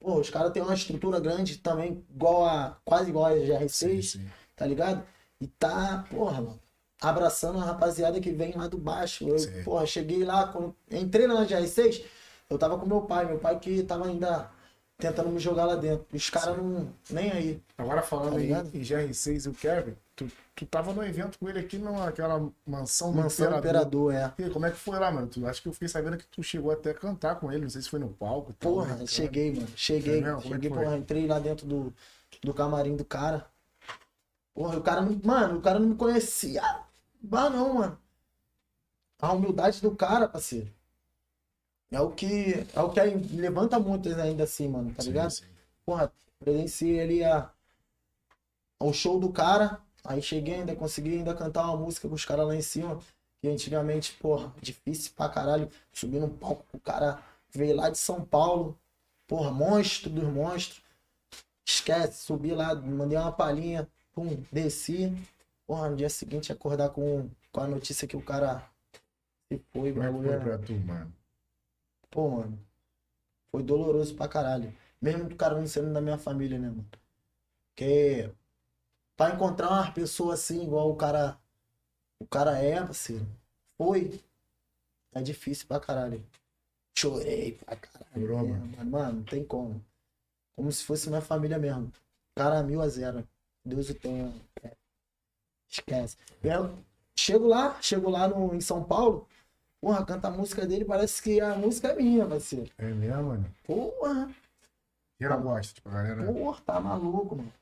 Pô, os caras têm uma estrutura grande também, igual a. quase igual a Sim, GR6, sim. tá ligado? E tá, porra, mano, abraçando a rapaziada que vem lá do baixo. Eu, Sim. porra, cheguei lá, quando entrei na GR6, eu tava com meu pai, meu pai que tava ainda tentando me jogar lá dentro. Os caras não. nem aí. Agora falando Tá ligado? em GR6 e o Kevin, tu, tu tava no evento com ele aqui naquela mansão do Mansão Imperador, é. E aí, como é que foi lá, mano? Tu, acho que eu fiquei sabendo que tu chegou até a cantar com ele, não sei se foi no palco. e tal, Porra, né? cheguei, mano. Cheguei. É é cheguei, porra, entrei lá dentro do, do camarim do cara. Porra, o cara não. Mano, o cara não me conhecia. Bah, não, mano. A humildade do cara, parceiro. É o que. É o que levanta muitas ainda assim, mano, tá Sim, ligado? sim. Porra, presenciei ali a, ao show do cara. Aí cheguei ainda, consegui ainda cantar uma música com os caras lá em cima. Que antigamente, porra, difícil pra caralho. Subir num palco com o cara veio lá de São Paulo. Porra, monstro dos monstros. Esquece, subi lá, mandei uma palhinha, pum, desci. Porra, no dia seguinte acordar com, com a notícia que o cara se foi, Como é bagulho foi era- pra tu, mano? Pô, mano. Foi doloroso pra caralho. Mesmo do cara não sendo da minha família, né, mano? Porque pra encontrar uma pessoa assim, igual o cara. O cara é, parceiro. Foi. É difícil pra caralho. Chorei pra caralho. Chorou, É, mano? mano, mano, não tem como. Como se fosse minha família mesmo. Cara, mil a zero. Deus o tenha. É. Esquece. Eu chego lá, chego lá no, em São Paulo. Porra, canta a música dele, parece que a música é minha, parceiro. É mesmo, mano? Porra, Geral gosta, tipo, a galera. porra, tá maluco, mano.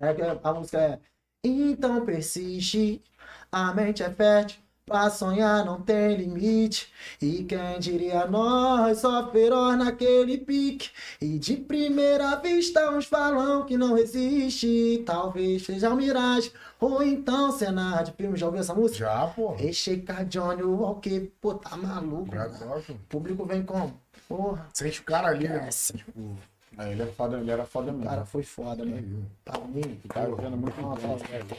É que a música é. Então persiste, a mente é fértil, pra sonhar não tem limite. E quem diria nós, só feroz naquele pique. E de primeira vista uns falam que não existe. Talvez seja um miragem, ou então cenário de filme. Já ouviu essa música? Já, pô. Recheca Johnny Walker, pô, tá maluco, Já gosto. O público vem como? Porra, Sente o cara ali, né? Tipo, É, ele, é foda, ele era foda o mesmo. cara foi foda. Pra mim, Tá vendo muito Nossa, bom.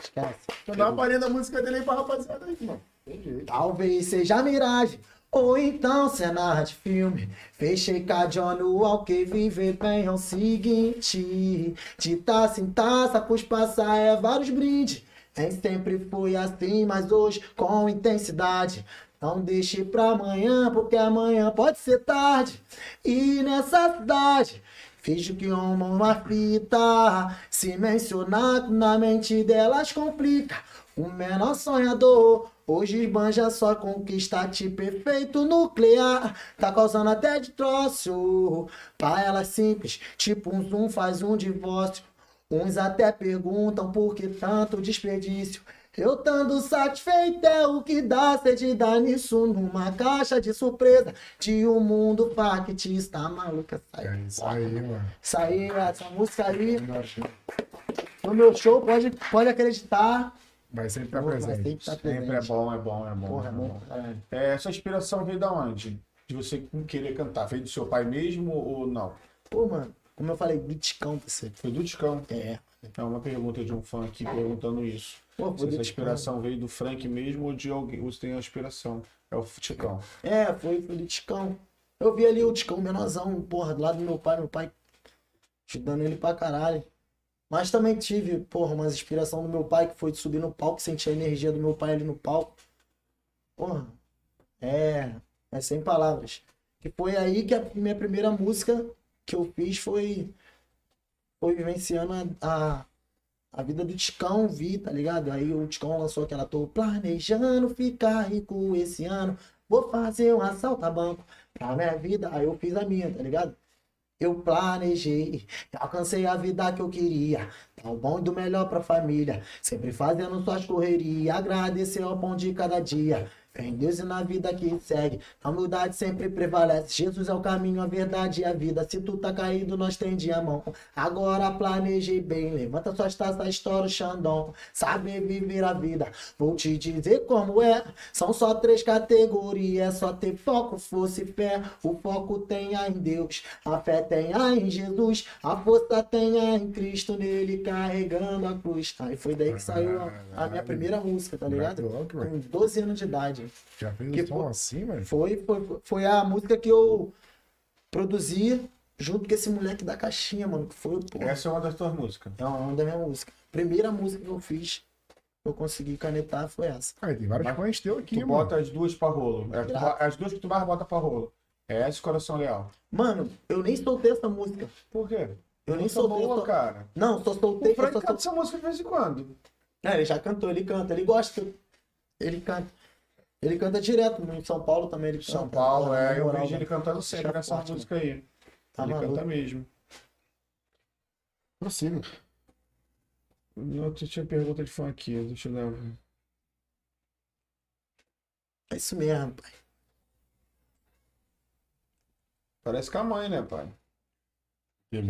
Esquece. Dá uma palhinha da música dele aí pra rapaziada aí, mano. Jeito. Talvez seja miragem, ou então cenário de filme. Fechei com a John Walker, viver bem é o seguinte. De taça em taça, pus passar é vários brindes. Nem sempre foi assim, mas hoje com intensidade. Não deixe pra amanhã, porque amanhã pode ser tarde. E nessa cidade, Finge que uma uma fita, se mencionar na mente delas complica. O menor sonhador, hoje esbanja só conquista tipo efeito nuclear. Tá causando até de troço. Pra elas simples, tipo um zoom faz um divórcio. Uns até perguntam por que tanto desperdício. Eu tando satisfeito é o que dá sede dá nisso numa caixa de surpresa de um mundo factista maluca. Sai É isso aí, mano. isso aí, essa música aí, no meu show, pode, pode acreditar. Vai sempre estar vai presente. sempre tá Sempre é presente. bom, é bom, é bom. Porra, é é bom. É, essa inspiração veio da onde? De você querer cantar? Veio do seu pai mesmo ou não? Pô, mano, como eu falei, biticão pra você. Foi do Ticão. É. É uma pergunta de um fã aqui perguntando isso. Pô, Se essa inspiração veio do Frank mesmo ou de alguém? Ou você tem a inspiração? É o Ticão. É, foi, do Ticão. Eu vi ali o Ticão menorzão, porra, do lado do meu pai, meu pai ajudando ele pra caralho. Mas também tive, porra, uma inspiração do meu pai, que foi de subir no palco, sentir a energia do meu pai ali no palco. Porra, é, é sem palavras. Que foi aí que a minha primeira música que eu fiz foi, foi vivenciando a, a, a vida do Ticão, vi, tá ligado? Aí o Ticão lançou aquela, tô planejando ficar rico esse ano, vou fazer um assalto a banco pra minha vida. Aí eu fiz a minha, tá ligado? Eu planejei, alcancei a vida que eu queria. Tá o bom e do melhor pra família. Sempre fazendo suas correrias. Agradecer ao pão de cada dia. Fé em Deus e na vida que segue. A humildade sempre prevalece. Jesus é o caminho, a verdade e a vida. Se tu tá caído, nós tende a mão. Agora planejei bem. Levanta suas taças, estoura o Xandão. Saber viver a vida. Vou te dizer como é. São só três categorias. Só ter foco, força e fé. O foco tenha em Deus. A fé tenha em Jesus. A força tenha em Cristo. Nele carregando a cruz. Aí foi daí que saiu a, a minha primeira música, tá ligado? Com 12 anos de idade. Já fez Que um som foi- assim, velho? Foi, foi, foi a música que eu produzi junto com esse moleque da caixinha, mano. Que foi, pô, Essa é uma das tuas músicas. é uma da minha música. Primeira música que eu fiz, que eu consegui canetar foi essa. Ah, tem vários Mas fãs teus aqui, Tu mano. bota as duas pra rolo. É, tu Graças. ba- as duas que tu mais bota pra rolo. É essa e Coração Leal. Mano, eu nem soltei essa música. Por quê? Eu nem Música soltei. boa, eu só- cara. Não, só O soltei. Eu Frank só canta sol- essa música de vez em quando. É, ele já cantou, ele canta, ele gosta. Ele canta. Ele canta direto, em São Paulo também ele canta. São Paulo, é. Eu vejo ele mano. cantando sempre nessa forte, música aí. Tá ele maluco. canta mesmo. Prossiga. Eu tinha pergunta de fã aqui, deixa eu dar. É isso mesmo, pai. Parece com a mãe, né, pai? Ele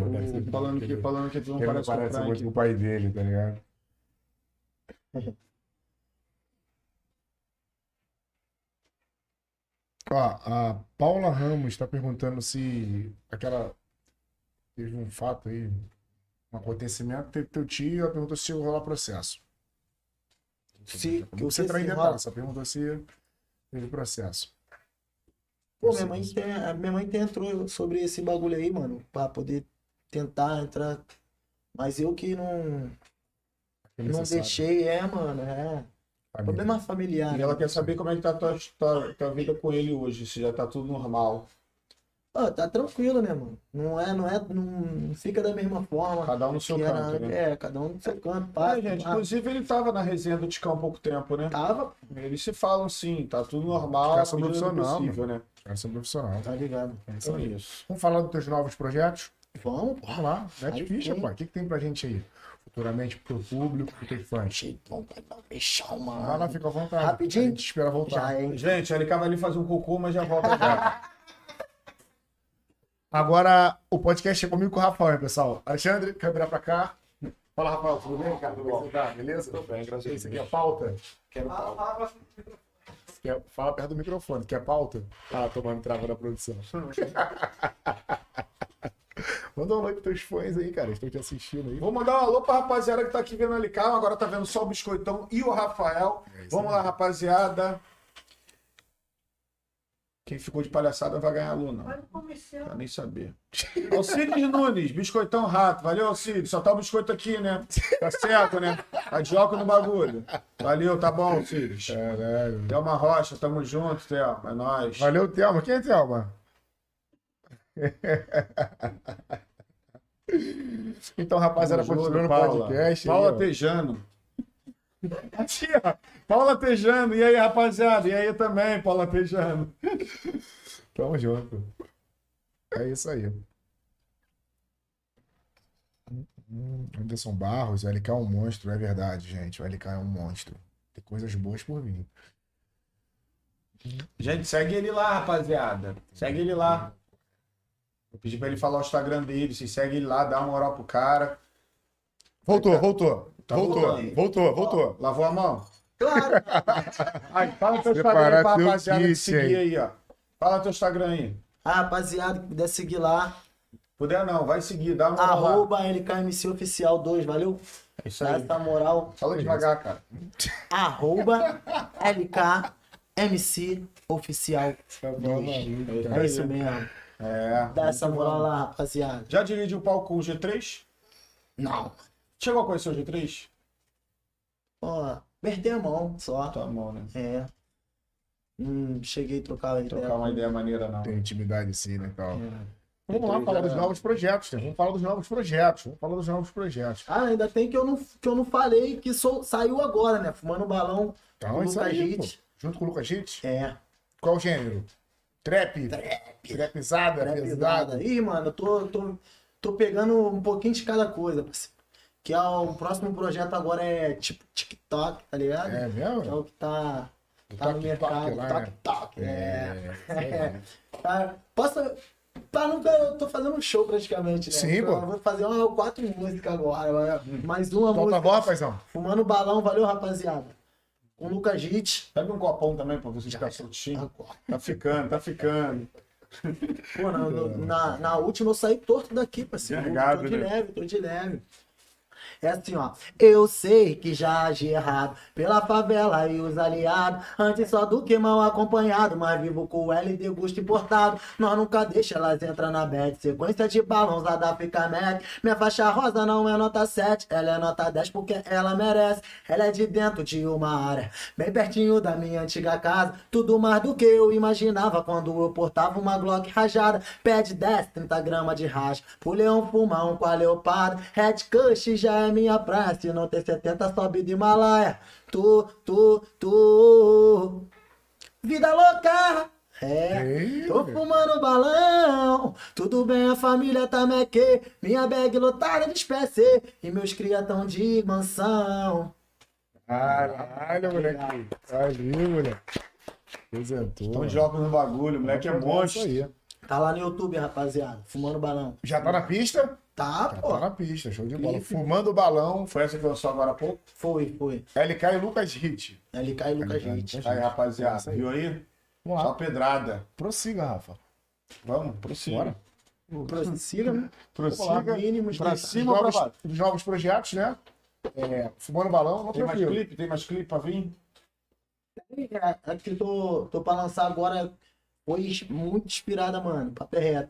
Falando que, ele- falando que tu não ele não parece com o parece muito com o pai dele, tá ligado? [LAUGHS] Ó, a Paula Ramos tá perguntando se aquela. Teve um fato aí, um acontecimento, teve teu tio, ela perguntou se ia rolar processo. Se, que você entrar em detalhes, só perguntou se teve processo. Pô, minha mãe, tem, a minha mãe tem entrou sobre esse bagulho aí, mano, pra poder tentar entrar. Mas eu que não, É não deixei, é, mano, é. Família. Problema familiar. E ela né? quer saber como é que tá a tua, tua, tua vida com ele hoje, se já tá tudo normal. Ó, tá tranquilo, né, mano? Não é, não é, não fica da mesma forma. Cada um no seu era canto, né? É, cada um no seu canto. Pá, É, gente, pá. inclusive ele tava na resenha do Ticão há pouco tempo, né? Tava, Eles se falam sim, tá tudo normal, são medida do profissional, possível, né? É profissional. tá ligado. É isso Então é isso. Vamos falar dos teus novos projetos? Vamos, pô. Vamos lá, mete Aí ficha, sim. pô. O que, que tem pra gente aí? Futuramente pro público, pro um beijão, Vai lá, mano. fica à vontade. Rapidinho? A gente espera voltar. Já, hein? Gente, a LK vai ali fazer um cocô, mas já volta já. [LAUGHS] Agora, o podcast é comigo com o Rafael, hein, pessoal. Alexandre, câmera pra cá. Fala, Rafael, tudo bem, cara? Como que você tá? Beleza? Tudo bem, graças a Deus. Isso aqui é pauta? Quero pauta. Quer... Fala perto do microfone. Quer pauta? Ah, tomando trava da produção. [LAUGHS] Manda um oi pros teus fãs aí, cara. Estão te assistindo aí. Vou mandar um alô pra rapaziada que tá aqui vendo a LK, agora tá vendo só o Biscoitão e o Rafael. É Vamos lá, rapaziada. Quem ficou de palhaçada vai ganhar alô, não. Vai no comercial. Pra nem saber. [LAUGHS] Alcides Nunes, Biscoitão Rato. Valeu, Alcides. Só tá o biscoito aqui, né? Tá certo, né? Tá de óculos no bagulho. Valeu, tá bom, Alcides. Caralho. Thelma Rocha, tamo junto, Thelma. É nóis. Valeu, Thelma. Quem é Thelma? [LAUGHS] então, rapaziada, continuando o podcast. Paula aí. Tejano. Aqui, ó. Paula Tejano. E aí, rapaziada? E aí também, Paula Tejano. Tamo junto. É isso aí. Anderson Barros, o LK é um monstro, é verdade, gente. O LK é um monstro. Tem coisas boas por vir. Gente, segue ele lá, rapaziada. Segue ele lá. Vou pedir pra ele falar o Instagram dele. Se segue ele lá, dá uma moral pro cara. Voltou, voltou. Tá voltou, voltando. voltou, voltou. Lavou a mão? Claro. [LAUGHS] Ai, fala teu Instagram aí pra rapaziada te seguir aí, ó. Fala teu Instagram aí. Ah, rapaziada, que puder seguir lá. Puder não, vai seguir, dá uma moral. Arroba LKMC Oficial 2, valeu? É isso Dá aí. essa moral. Fala devagar, cara. Arroba LKMC Oficial. É isso mesmo. É. Dá essa moral lá, rapaziada. Já dividiu o palco com o G3? Não. Chegou a conhecer o G3? Ó, perder a mão só. Tá bom, né? É. Hum, cheguei a trocar ideia. Trocar uma ideia maneira, não. Tem intimidade sim, né, tal. É. Vamos lá G3 falar já- dos novos projetos, né? Vamos falar dos novos projetos. Vamos falar dos novos projetos. Ah, ainda tem que eu não, que eu não falei que sou, saiu agora, né? Fumando balão Então, com o é isso Lucas pô. Hit. Junto com o Lucas Hit. É. Qual o gênero? Trap? Trapizada, Trap pesada. nada. Ih, mano, eu tô, tô, tô pegando um pouquinho de cada coisa, parceiro. Que é o próximo projeto agora é tipo TikTok, tá ligado? É Que é mesmo? o que tá, tá no mercado. lá, Toque, né? toque. É. É. Tá, posso. Tá, nunca, eu tô fazendo um show praticamente, né? Sim, Então, pô. Eu vou fazer uma, quatro músicas agora. Mais uma Solta a música. voz, paizão. Fumando balão, valeu, rapaziada. Com o Lucas Hit. Pega um copão também pra você ficar soltinho. Agora. Tá ficando, tá ficando. Pô, na, na, na última eu saí torto daqui, parceiro. Tô de né? leve, tô de leve. É assim, ó. Eu sei que já agi errado pela favela e os aliados. Antes só do que mal acompanhado, mas vivo com o LD gosto importado. Nós nunca deixa elas entrar na bed. Sequência de balões lá da Fica Mac. Minha faixa rosa não é nota 7, ela é nota 10 porque ela merece. Ela é de dentro de uma área, bem pertinho da minha antiga casa. Tudo mais do que eu imaginava quando eu portava uma Glock rajada. Pede 10, 30 gramas de racha. Pro leão fumar um com a leopardo. Red Kush já é minha praia. Se não tem 70, sobe do Himalaia. Tu, tu, tu. Vida louca. É, Ei. tô fumando balão. Tudo bem, a família tá meque. Minha bag lotada de espécie. E meus cria tão de mansão. Caralho, moleque. Ali, moleque. Apresentou. Estão de óculos no bagulho, moleque é monstro. Isso aí. Tá lá no YouTube, rapaziada. Fumando balão. Já tá na pista? Tá, Já pô. tá na pista, show de bola. Clipe. Fumando o balão. Foi essa que lançou agora há pouco? Foi, foi. LK e Lucas Hit. Cai o Lucas Hit. Aí, rapaziada, viu aí? Vamos Só lá. pedrada. Prossiga, Rafa. Vamos, prossiga. Bora. Prossiga, né? Prossiga. Mínimos Pra cima ou pra novos, dos novos projetos, né? É, fumando balão, não Tem mais clipe? Tem mais clipe pra vir? É, a que eu tô, tô pra lançar agora foi muito inspirada, mano. Papo é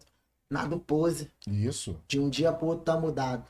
reto. Nada pose. Isso. De um dia pro outro tá mudado.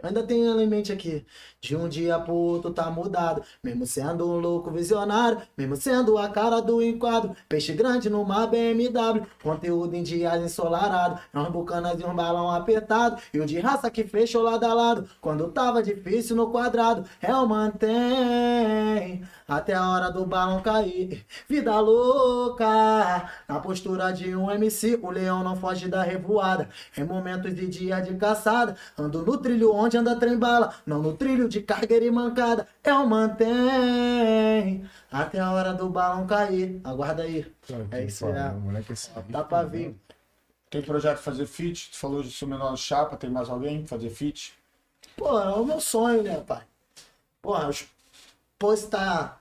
Ainda tenho ela em mente aqui. De um dia pro outro tá mudado. Mesmo sendo um louco visionário. Mesmo sendo a cara do enquadro. Peixe grande numa BMW. Conteúdo em dias ensolarado. Umas bucanas e um balão apertado. E o de raça que fechou lado a lado. Quando tava difícil no quadrado. Eu mantém. Até a hora do balão cair. Vida louca. Na postura de um MC. O leão não foge da revoada. Em momentos de dia de caçada. Ando no trilho onde anda trem bala. Não no trilho de cargueira e mancada. Eu mantém. Até a hora do balão cair. Aguarda aí. É isso aí. Pô, moleque, esse Tá pra vir. Tem projeto de fazer feat? Tu falou de seu menor chapa, tem mais alguém pra fazer feat? Pô, é o meu sonho, né, pai? Porra, os- postar.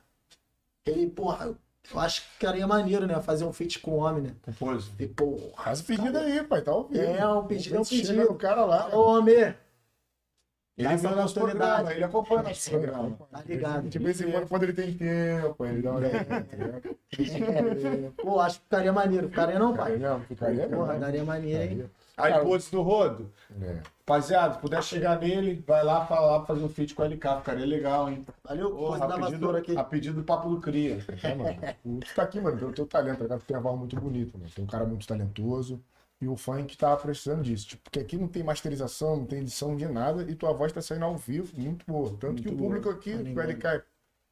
Ele, porra, eu acho que ficaria maneiro, né? Fazer um feat com o homem, né? Compôs. E, porra. Faz o pedido aí, pai. Tá ouvindo. É, o pedido é um pedido. O cara lá. Ô, homem, Ele essa vê nosso programa, ele acompanha nosso programa. tá ligado? De vez em quando, quando ele tem tempo, ele dá uma olhada. ligado? É, pô, acho que ficaria maneiro. Ficaria não, pai? Ficaria, ficaria Porra, mesmo. daria maneiro, hein? Aí, Cara, pôs do rodo. É. Rapaziada, se puder chegar nele, vai lá falar fazer um feat com o LK, ficaria legal, hein? Valeu, Porra, coisa da a pedido, aqui. a pedido do Papo do Cria. É, mano. Tu tá aqui, mano, pelo teu talento? Tu tem uma voz muito bonita, mano. Tem um cara muito talentoso. E o funk tá precisando disso. Tipo, porque aqui não tem masterização, não tem edição de nada. E tua voz tá saindo ao vivo, muito boa. Tanto que o Muito público boa. aqui, Tá o. LK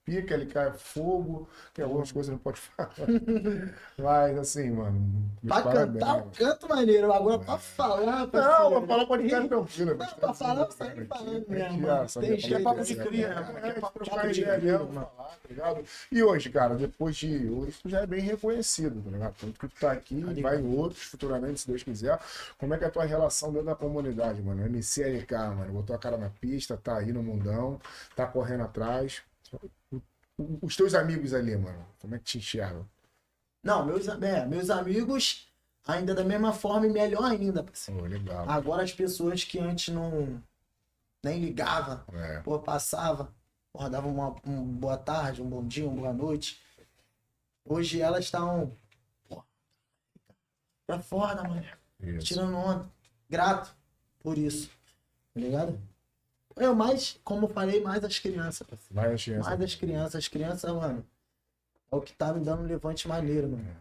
pica, LK é fogo. Tem algumas coisas que não pode falar. [LAUGHS] Mas, assim, mano. Pra parabéns, cantar, mano. eu canto maneiro. Agora pra falar, Não, parceiro. pra falar pode ficar tranquilo. Não, pra falar, eu saio falando mesmo, é papo de né? cria, né? É, papo de cria, tá? E hoje, cara, depois de hoje, tu já é bem reconhecido, tá ligado? Tanto que tu tá aqui, ligado. vai em outros futuramente, se Deus quiser. Como é que é a tua relação dentro da comunidade, mano? MCLK, mano, botou a cara na pista, tá aí no mundão, tá correndo atrás. Os teus amigos ali, mano, como é que te enxergam? Não, meus, é, meus amigos ainda da mesma forma e melhor ainda, parceiro. Pô, legal. Agora as pessoas que antes não nem ligava, É. pô, passava, pô, dava uma um boa tarde, um bom dia, uma boa noite. Hoje elas estão pô, é foda, mano. Isso. Tirando onda. Grato por isso. Tá ligado? Eu mais, como eu falei, mais as crianças. parceiro. Vai a chance. Mais as crianças. As crianças, mano, é o que tá me dando um levante maneiro, mano.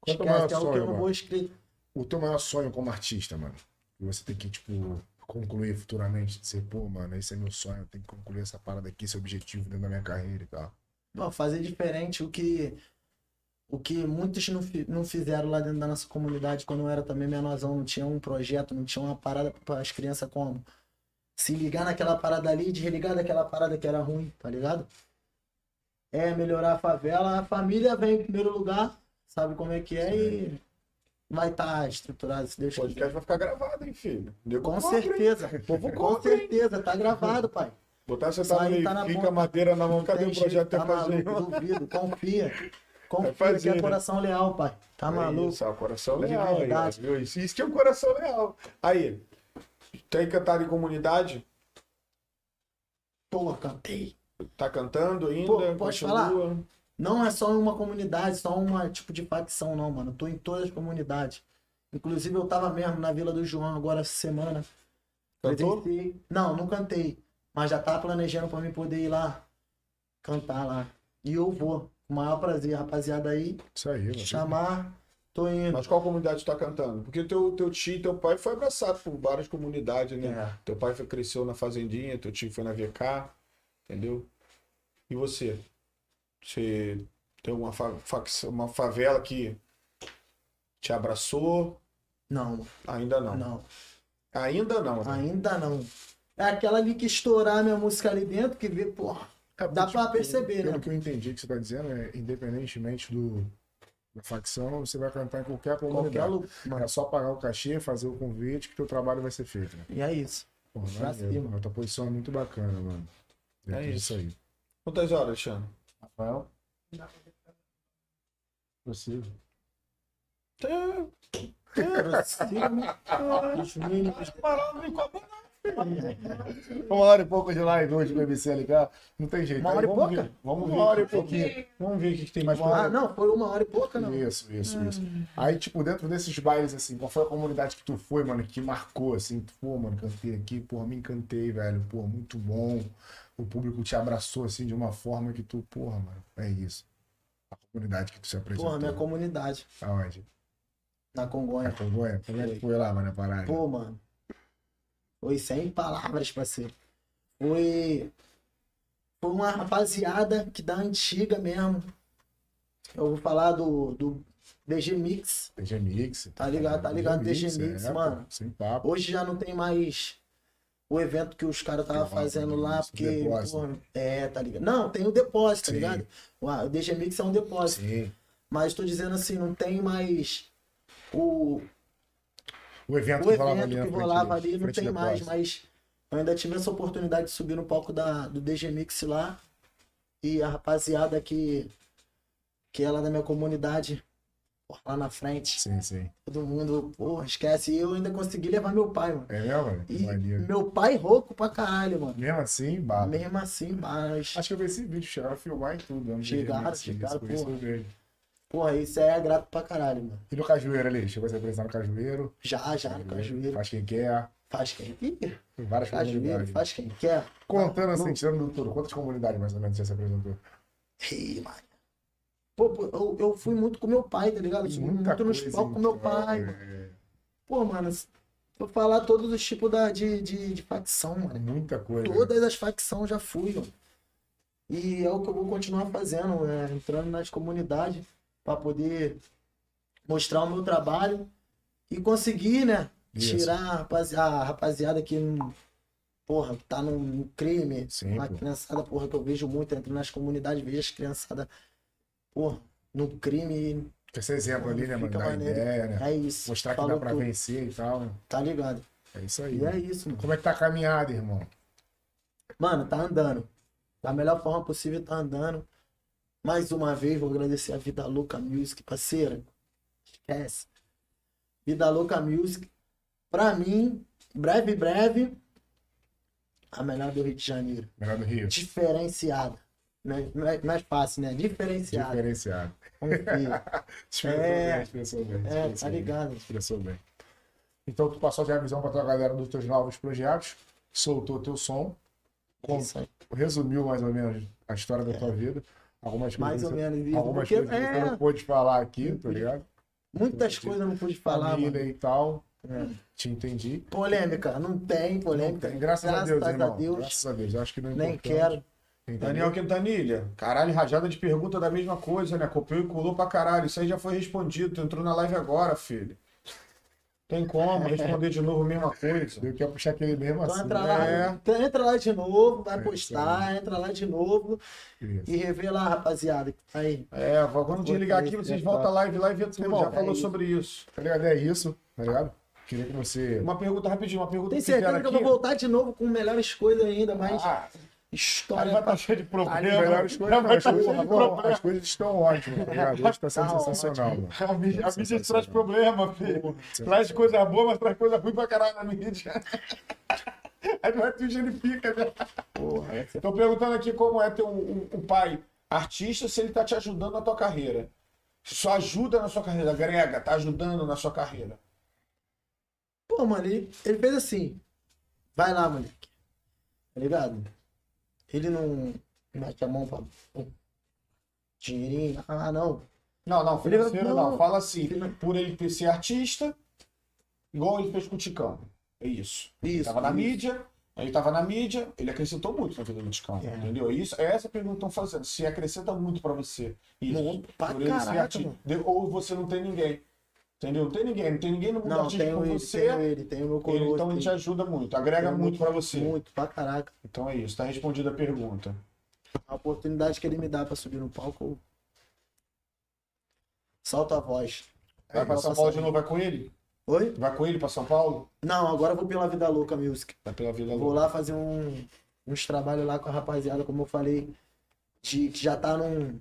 Qual é o teu maior Esquece, é o que sonho, eu não mano? vou escrever. o teu maior sonho como artista, mano? Que você tem que, tipo, concluir futuramente, dizer, pô, mano, esse é meu sonho, eu tenho que concluir essa parada aqui, esse é o objetivo dentro da minha carreira e tal. Pô, fazer diferente o que o que muitos não, não fizeram lá dentro da nossa comunidade quando eu era também menorzão, não tinha um projeto, não tinha uma parada para as crianças como se ligar naquela parada ali, desligar daquela parada que era ruim, tá ligado? É melhorar a favela, a família vem em primeiro lugar, sabe como é que é e vai estar estruturado, se Deus O podcast vai ficar gravado, hein, filho? Nego Com cobra, hein? certeza, Povo com cobra, hein? certeza, tá gravado, pai. Botar você tá meio tá fica boca. madeira na mão, cadê o projeto tá tá maluco, duvido, confia. Confia fazer, que é né? coração leal, pai. Tá É maluco? Isso, é o coração leal. Aí, viu? isso, isso que é um coração leal. Aí, tem cantado em comunidade? Pô, cantei. Tá cantando ainda? Pô, pode Continua? Não é só uma comunidade, só uma tipo de facção, não, mano. Eu tô em todas as comunidades. Inclusive, eu tava mesmo na Vila do João agora essa semana. Cantou? Presenciei. Não, não cantei. Mas já tá planejando pra mim poder ir lá cantar lá. E eu vou. Com o maior prazer, rapaziada aí. Isso aí, mano. Chamar, tô indo. Mas qual comunidade tu tá cantando? Porque teu, teu tio e teu pai foi abraçado por várias comunidades, né? É. Teu pai foi, cresceu na Fazendinha, teu tio foi na VK, entendeu? E você? Você tem uma, fa uma favela que te abraçou? Não. Ainda não. Não. Ainda não. né? Ainda não. É aquela ali que estourar minha música ali dentro, que vê. É, Dá pra perceber, Pelo né? que eu entendi que você tá dizendo, é independentemente do, da facção, você vai cantar em qualquer Qualquer comunidade. lugar. É só pagar o cachê, fazer o convite que teu trabalho vai ser feito, né? E é isso. Pra maneiro. A tua posição é muito bacana, mano. É isso. aí. Quantas horas, Alexandre? Rafael? Possível. Os mínimos. [LAUGHS] Uma hora e pouco de live hoje pro MC ligar. Não tem jeito. Uma Aí hora e vamos pouca? ver. Vamos Uma ver. hora e pouquinho. Vamos ver o que, tem mais Ah, pra não, foi uma hora e pouca, não. Isso, isso, isso. Aí, tipo, dentro desses bailes, assim, qual foi a comunidade que tu foi, mano, que marcou, assim? Tu, Pô, mano, cantei aqui, porra, me encantei, velho. Pô, muito bom. O público te abraçou, assim, de uma forma que tu, porra, mano, é isso. A comunidade que tu se apresentou. Porra, minha comunidade. Aonde? Na Congonha. Congonha? Como é que foi lá, mano, a parada? Pô, mano. Foi sem palavras, parceiro. Foi. Foi uma rapaziada que da antiga mesmo. Eu vou falar do, do DG Mix. DG Mix. Tá ligado, tá ligado, DG Mix, é, mano. sem papo. Hoje já não tem mais o evento que os caras estavam Que fazendo roda, lá, porque. porra, é, tá ligado? Não, tem o depósito, tá Sim. ligado? O DG Mix é um depósito. Sim. Mas tô dizendo assim, não tem mais o, O evento o que rolava evento que rolava ali, não tem mais, mas eu ainda tive essa oportunidade de subir no palco da, do DG Mix lá. E a rapaziada que, que é lá da minha comunidade, lá na frente, Sim, sim. todo mundo, porra, esquece. E eu ainda consegui levar meu pai, mano. É mesmo, mano? Que E maneiro. meu pai rouco pra caralho, mano. Mesmo assim, bala. Mesmo assim, mas. Acho que eu vi esse vídeo, chegaram a filmar e tudo. né? Chegaram, chegaram, porra. Porra, isso é grato pra caralho, mano. E no Cajueiro ali? Chegou a se apresentar no Cajueiro? Já, já, no cajueiro. Faz quem quer. Faz quem quer. Várias Cajueiro, comunidades. faz quem quer. Contando assim, tirando do tudo, quantas comunidades mais ou menos você se apresentou? Ih, mano. Pô, eu, eu fui muito com meu pai, tá ligado? Muita muito nos coisa, palcos com meu pai. é, mano. Pô, mano, eu falar todos os tipos da, de, de, de facção, é mano. muita coisa. Todas as facções já fui, mano. E é o que eu vou continuar fazendo, é, entrando nas comunidades para poder mostrar o meu trabalho e conseguir, né? Isso. Tirar a rapazi- a rapaziada que, porra, tá num, crime. Sim, uma pô. criançada, porra, que eu vejo muito, entro nas comunidades, vejo as criançadas, porra, no crime. Esse exemplo ali, né, mano? Ideia, né? É isso. Mostrar que dá pra tudo, vencer e tal. né? Tá ligado? É isso aí. E é isso, mano. Como é que tá a caminhada, irmão? Mano, tá andando. Da melhor forma possível, tá andando. Mais uma vez, vou agradecer a Vida Louca Music, parceira. Esquece. Vida Louca Music. Pra mim, breve, breve, a melhor do Rio de Janeiro. Melhor do Rio. Diferenciada. Não é, não é- não é fácil, né? Diferenciada. Diferenciado. Confia. [LAUGHS] Expressou É. bem, expressou bem. É, expressou tá bem, ligado. Expressou bem. Então tu passou já a visão pra tua galera dos teus novos projetos, soltou teu som, resumiu mais ou menos a história da tua vida. Algumas É. Mais coisas, ou menos isso. algumas Porque, coisas que você é, não pôde falar aqui, tá ligado? muitas coisas eu não pude falar, Família mano. e tal. Te entendi. Polêmica, não tem polêmica. Não tem, Graças, a Deus, Graças a irmão. Deus. Graças a Deus. Eu acho que não é Nem quero. Entendeu? Daniel Quintanilha, caralho, rajada de pergunta da mesma coisa, né? Copiou e colou pra caralho. Isso aí já foi respondido. Tu entrou na live agora, filho. Tem como responder de novo a mesma coisa. Eu quero puxar aquele mesmo Então assim. entra lá, é. então entra lá de novo, vai É, postar, entra lá de novo Isso. e revê lá, rapaziada. Aí. É, quando desligar aqui, vocês voltam a live lá e vê tudo. Irmão, Já falou é isso. sobre isso. Tá ligado? É isso, tá ligado? Queria que você. Uma pergunta rapidinho, uma pergunta Tem que certeza que eu aqui. vou voltar de novo com melhores coisas ainda, mais Ah, aí história. vai cheio de problema. não, vai as, estar coisas, cheio de bom, problema. as coisas estão ótimas, tá ligado? Hoje tá sendo Tá sensacional, mano. A mídia, a mídia traz problema, filho. Traz coisa boa, mas traz coisa ruim pra caralho na mídia. [LAUGHS] Aí vai tu genifica, né? Porra, é Tô perguntando aqui como é ter um, um- um pai artista, se ele tá te ajudando na tua carreira. Se só ajuda na sua carreira, agrega, tá ajudando na sua carreira. Pô, mano, ele, ele fez assim. Vai lá, moleque. Tá ligado? Ele não mete a mão pra. pum, Dinheirinho. Ah, não. Não, não, financeiro Ele- não. não. Fala assim, Finan- por ele ter ser artista, igual ele fez com o Ticão. É isso. Ele Isso. tava na isso. mídia, ele tava na mídia, ele acrescentou muito na vida do Ticão, É. entendeu? Isso, é essa pergunta que estão fazendo. Se acrescenta muito pra você. Isso. Pra ele caraca, artista. Ou você não tem ninguém. Entendeu? Não tem ninguém, não tem ninguém no mundo Não, artístico tenho com ele, você. tenho ele, tenho meu ele- coroa. então ele te ajuda muito, agrega muito pra você. Muito, pra caraca. Então é isso, tá respondida a pergunta. A oportunidade que ele me dá pra subir no palco, eu... solta a voz. Vai pra eu São Paulo de ali. novo, vai com ele? Oi? Vai com ele pra São Paulo? Não, agora eu vou pela Vida Louca Music. Vai pela Vou Louca. lá fazer um, uns trabalhos lá com a rapaziada, como eu falei, de, que já tá num,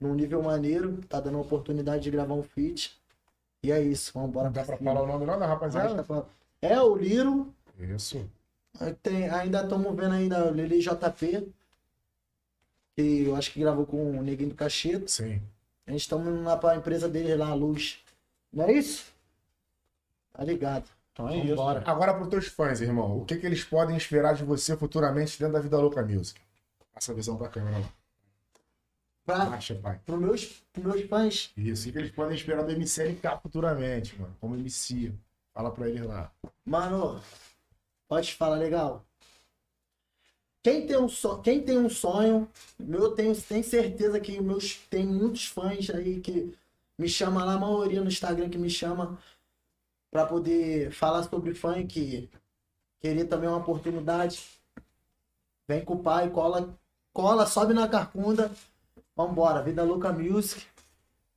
num nível maneiro, tá dando a oportunidade de gravar um feat. E é isso, vamos embora. Dá pra falar o nome não da rapaziada? É o Liro, Isso. tem, ainda estamos vendo ainda o Lili JP, que eu acho que gravou com o Neguinho do Cacheto. Sim. A gente estamos indo pra empresa deles lá, a Luz. Não é isso? Tá ligado. Então é isso. Vambora. Agora pros teus fãs, irmão. O que, que eles podem esperar de você futuramente dentro da Vida Louca Music? Passa a visão pra câmera lá. Pra, pai. pros meus, pros meus fãs, Isso. Que, eles podem esperar do MCLK futuramente, mano? Como MC. Fala pra eles lá. Mano, pode falar legal. Quem tem um, so... Quem tem um sonho, eu tenho, tenho certeza que meus tem muitos fãs aí que me chamam lá, a maioria no Instagram que me chama pra poder falar sobre funk, querer também uma oportunidade. Vem com o pai, cola, cola, sobe na carcunda. Vambora, Vida Louca Music.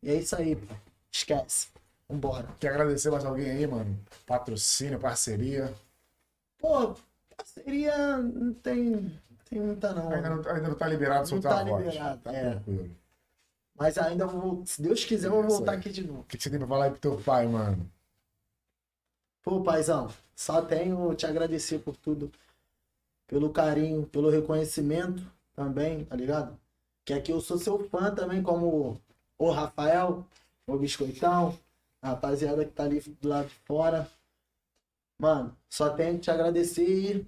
E é isso aí, pô. Esquece. Vambora. Quer agradecer mais alguém aí, mano? Patrocínio, parceria. Pô, parceria não tem, tem muita não. Ainda não, ainda não tá liberado Não soltar tá a voz. liberado, Tá é. tranquilo. Mas ainda vou, se Deus quiser, eu vou Isso voltar aqui de novo. O que, que você tem pra falar aí pro teu pai, mano? Pô, paizão, só tenho te agradecer por tudo. Pelo carinho, pelo reconhecimento também, tá ligado? Que aqui eu sou seu fã também, como o Rafael, o Biscoitão, a rapaziada que tá ali do lado de fora. Mano, só tenho que te agradecer e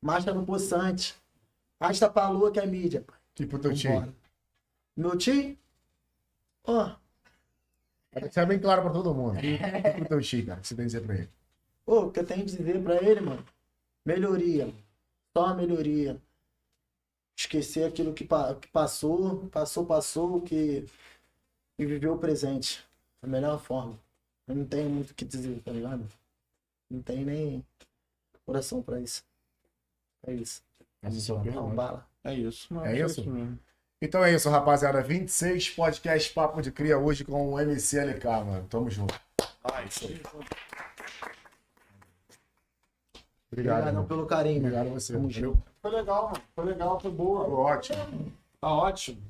marcha no poçante. Arrasta pra lua que é mídia, pro teu? Vambora. Meu tio? Ó, Pra deixar bem claro pra todo mundo. E pro teu tio, cara, o que você tem a dizer pra ele? Pô, o que eu tenho a dizer pra ele, mano? Melhoria. Só melhoria. Esquecer aquilo que, pa- que passou, passou, passou, que. E viver o presente. Da melhor forma. Eu não tenho muito o que dizer, tá ligado? Não tenho nem coração pra isso. É isso. Essa é a Não, bala. É isso. Não, É isso? mesmo. Então é isso, rapaziada. 26 podcast Papo de Cria hoje com o MCLK, mano. Tamo junto. Ah, isso aí. Obrigado. Obrigadão pelo carinho. Obrigado a você. Foi legal, mano. Foi legal, foi boa. Ótimo. Tá ótimo.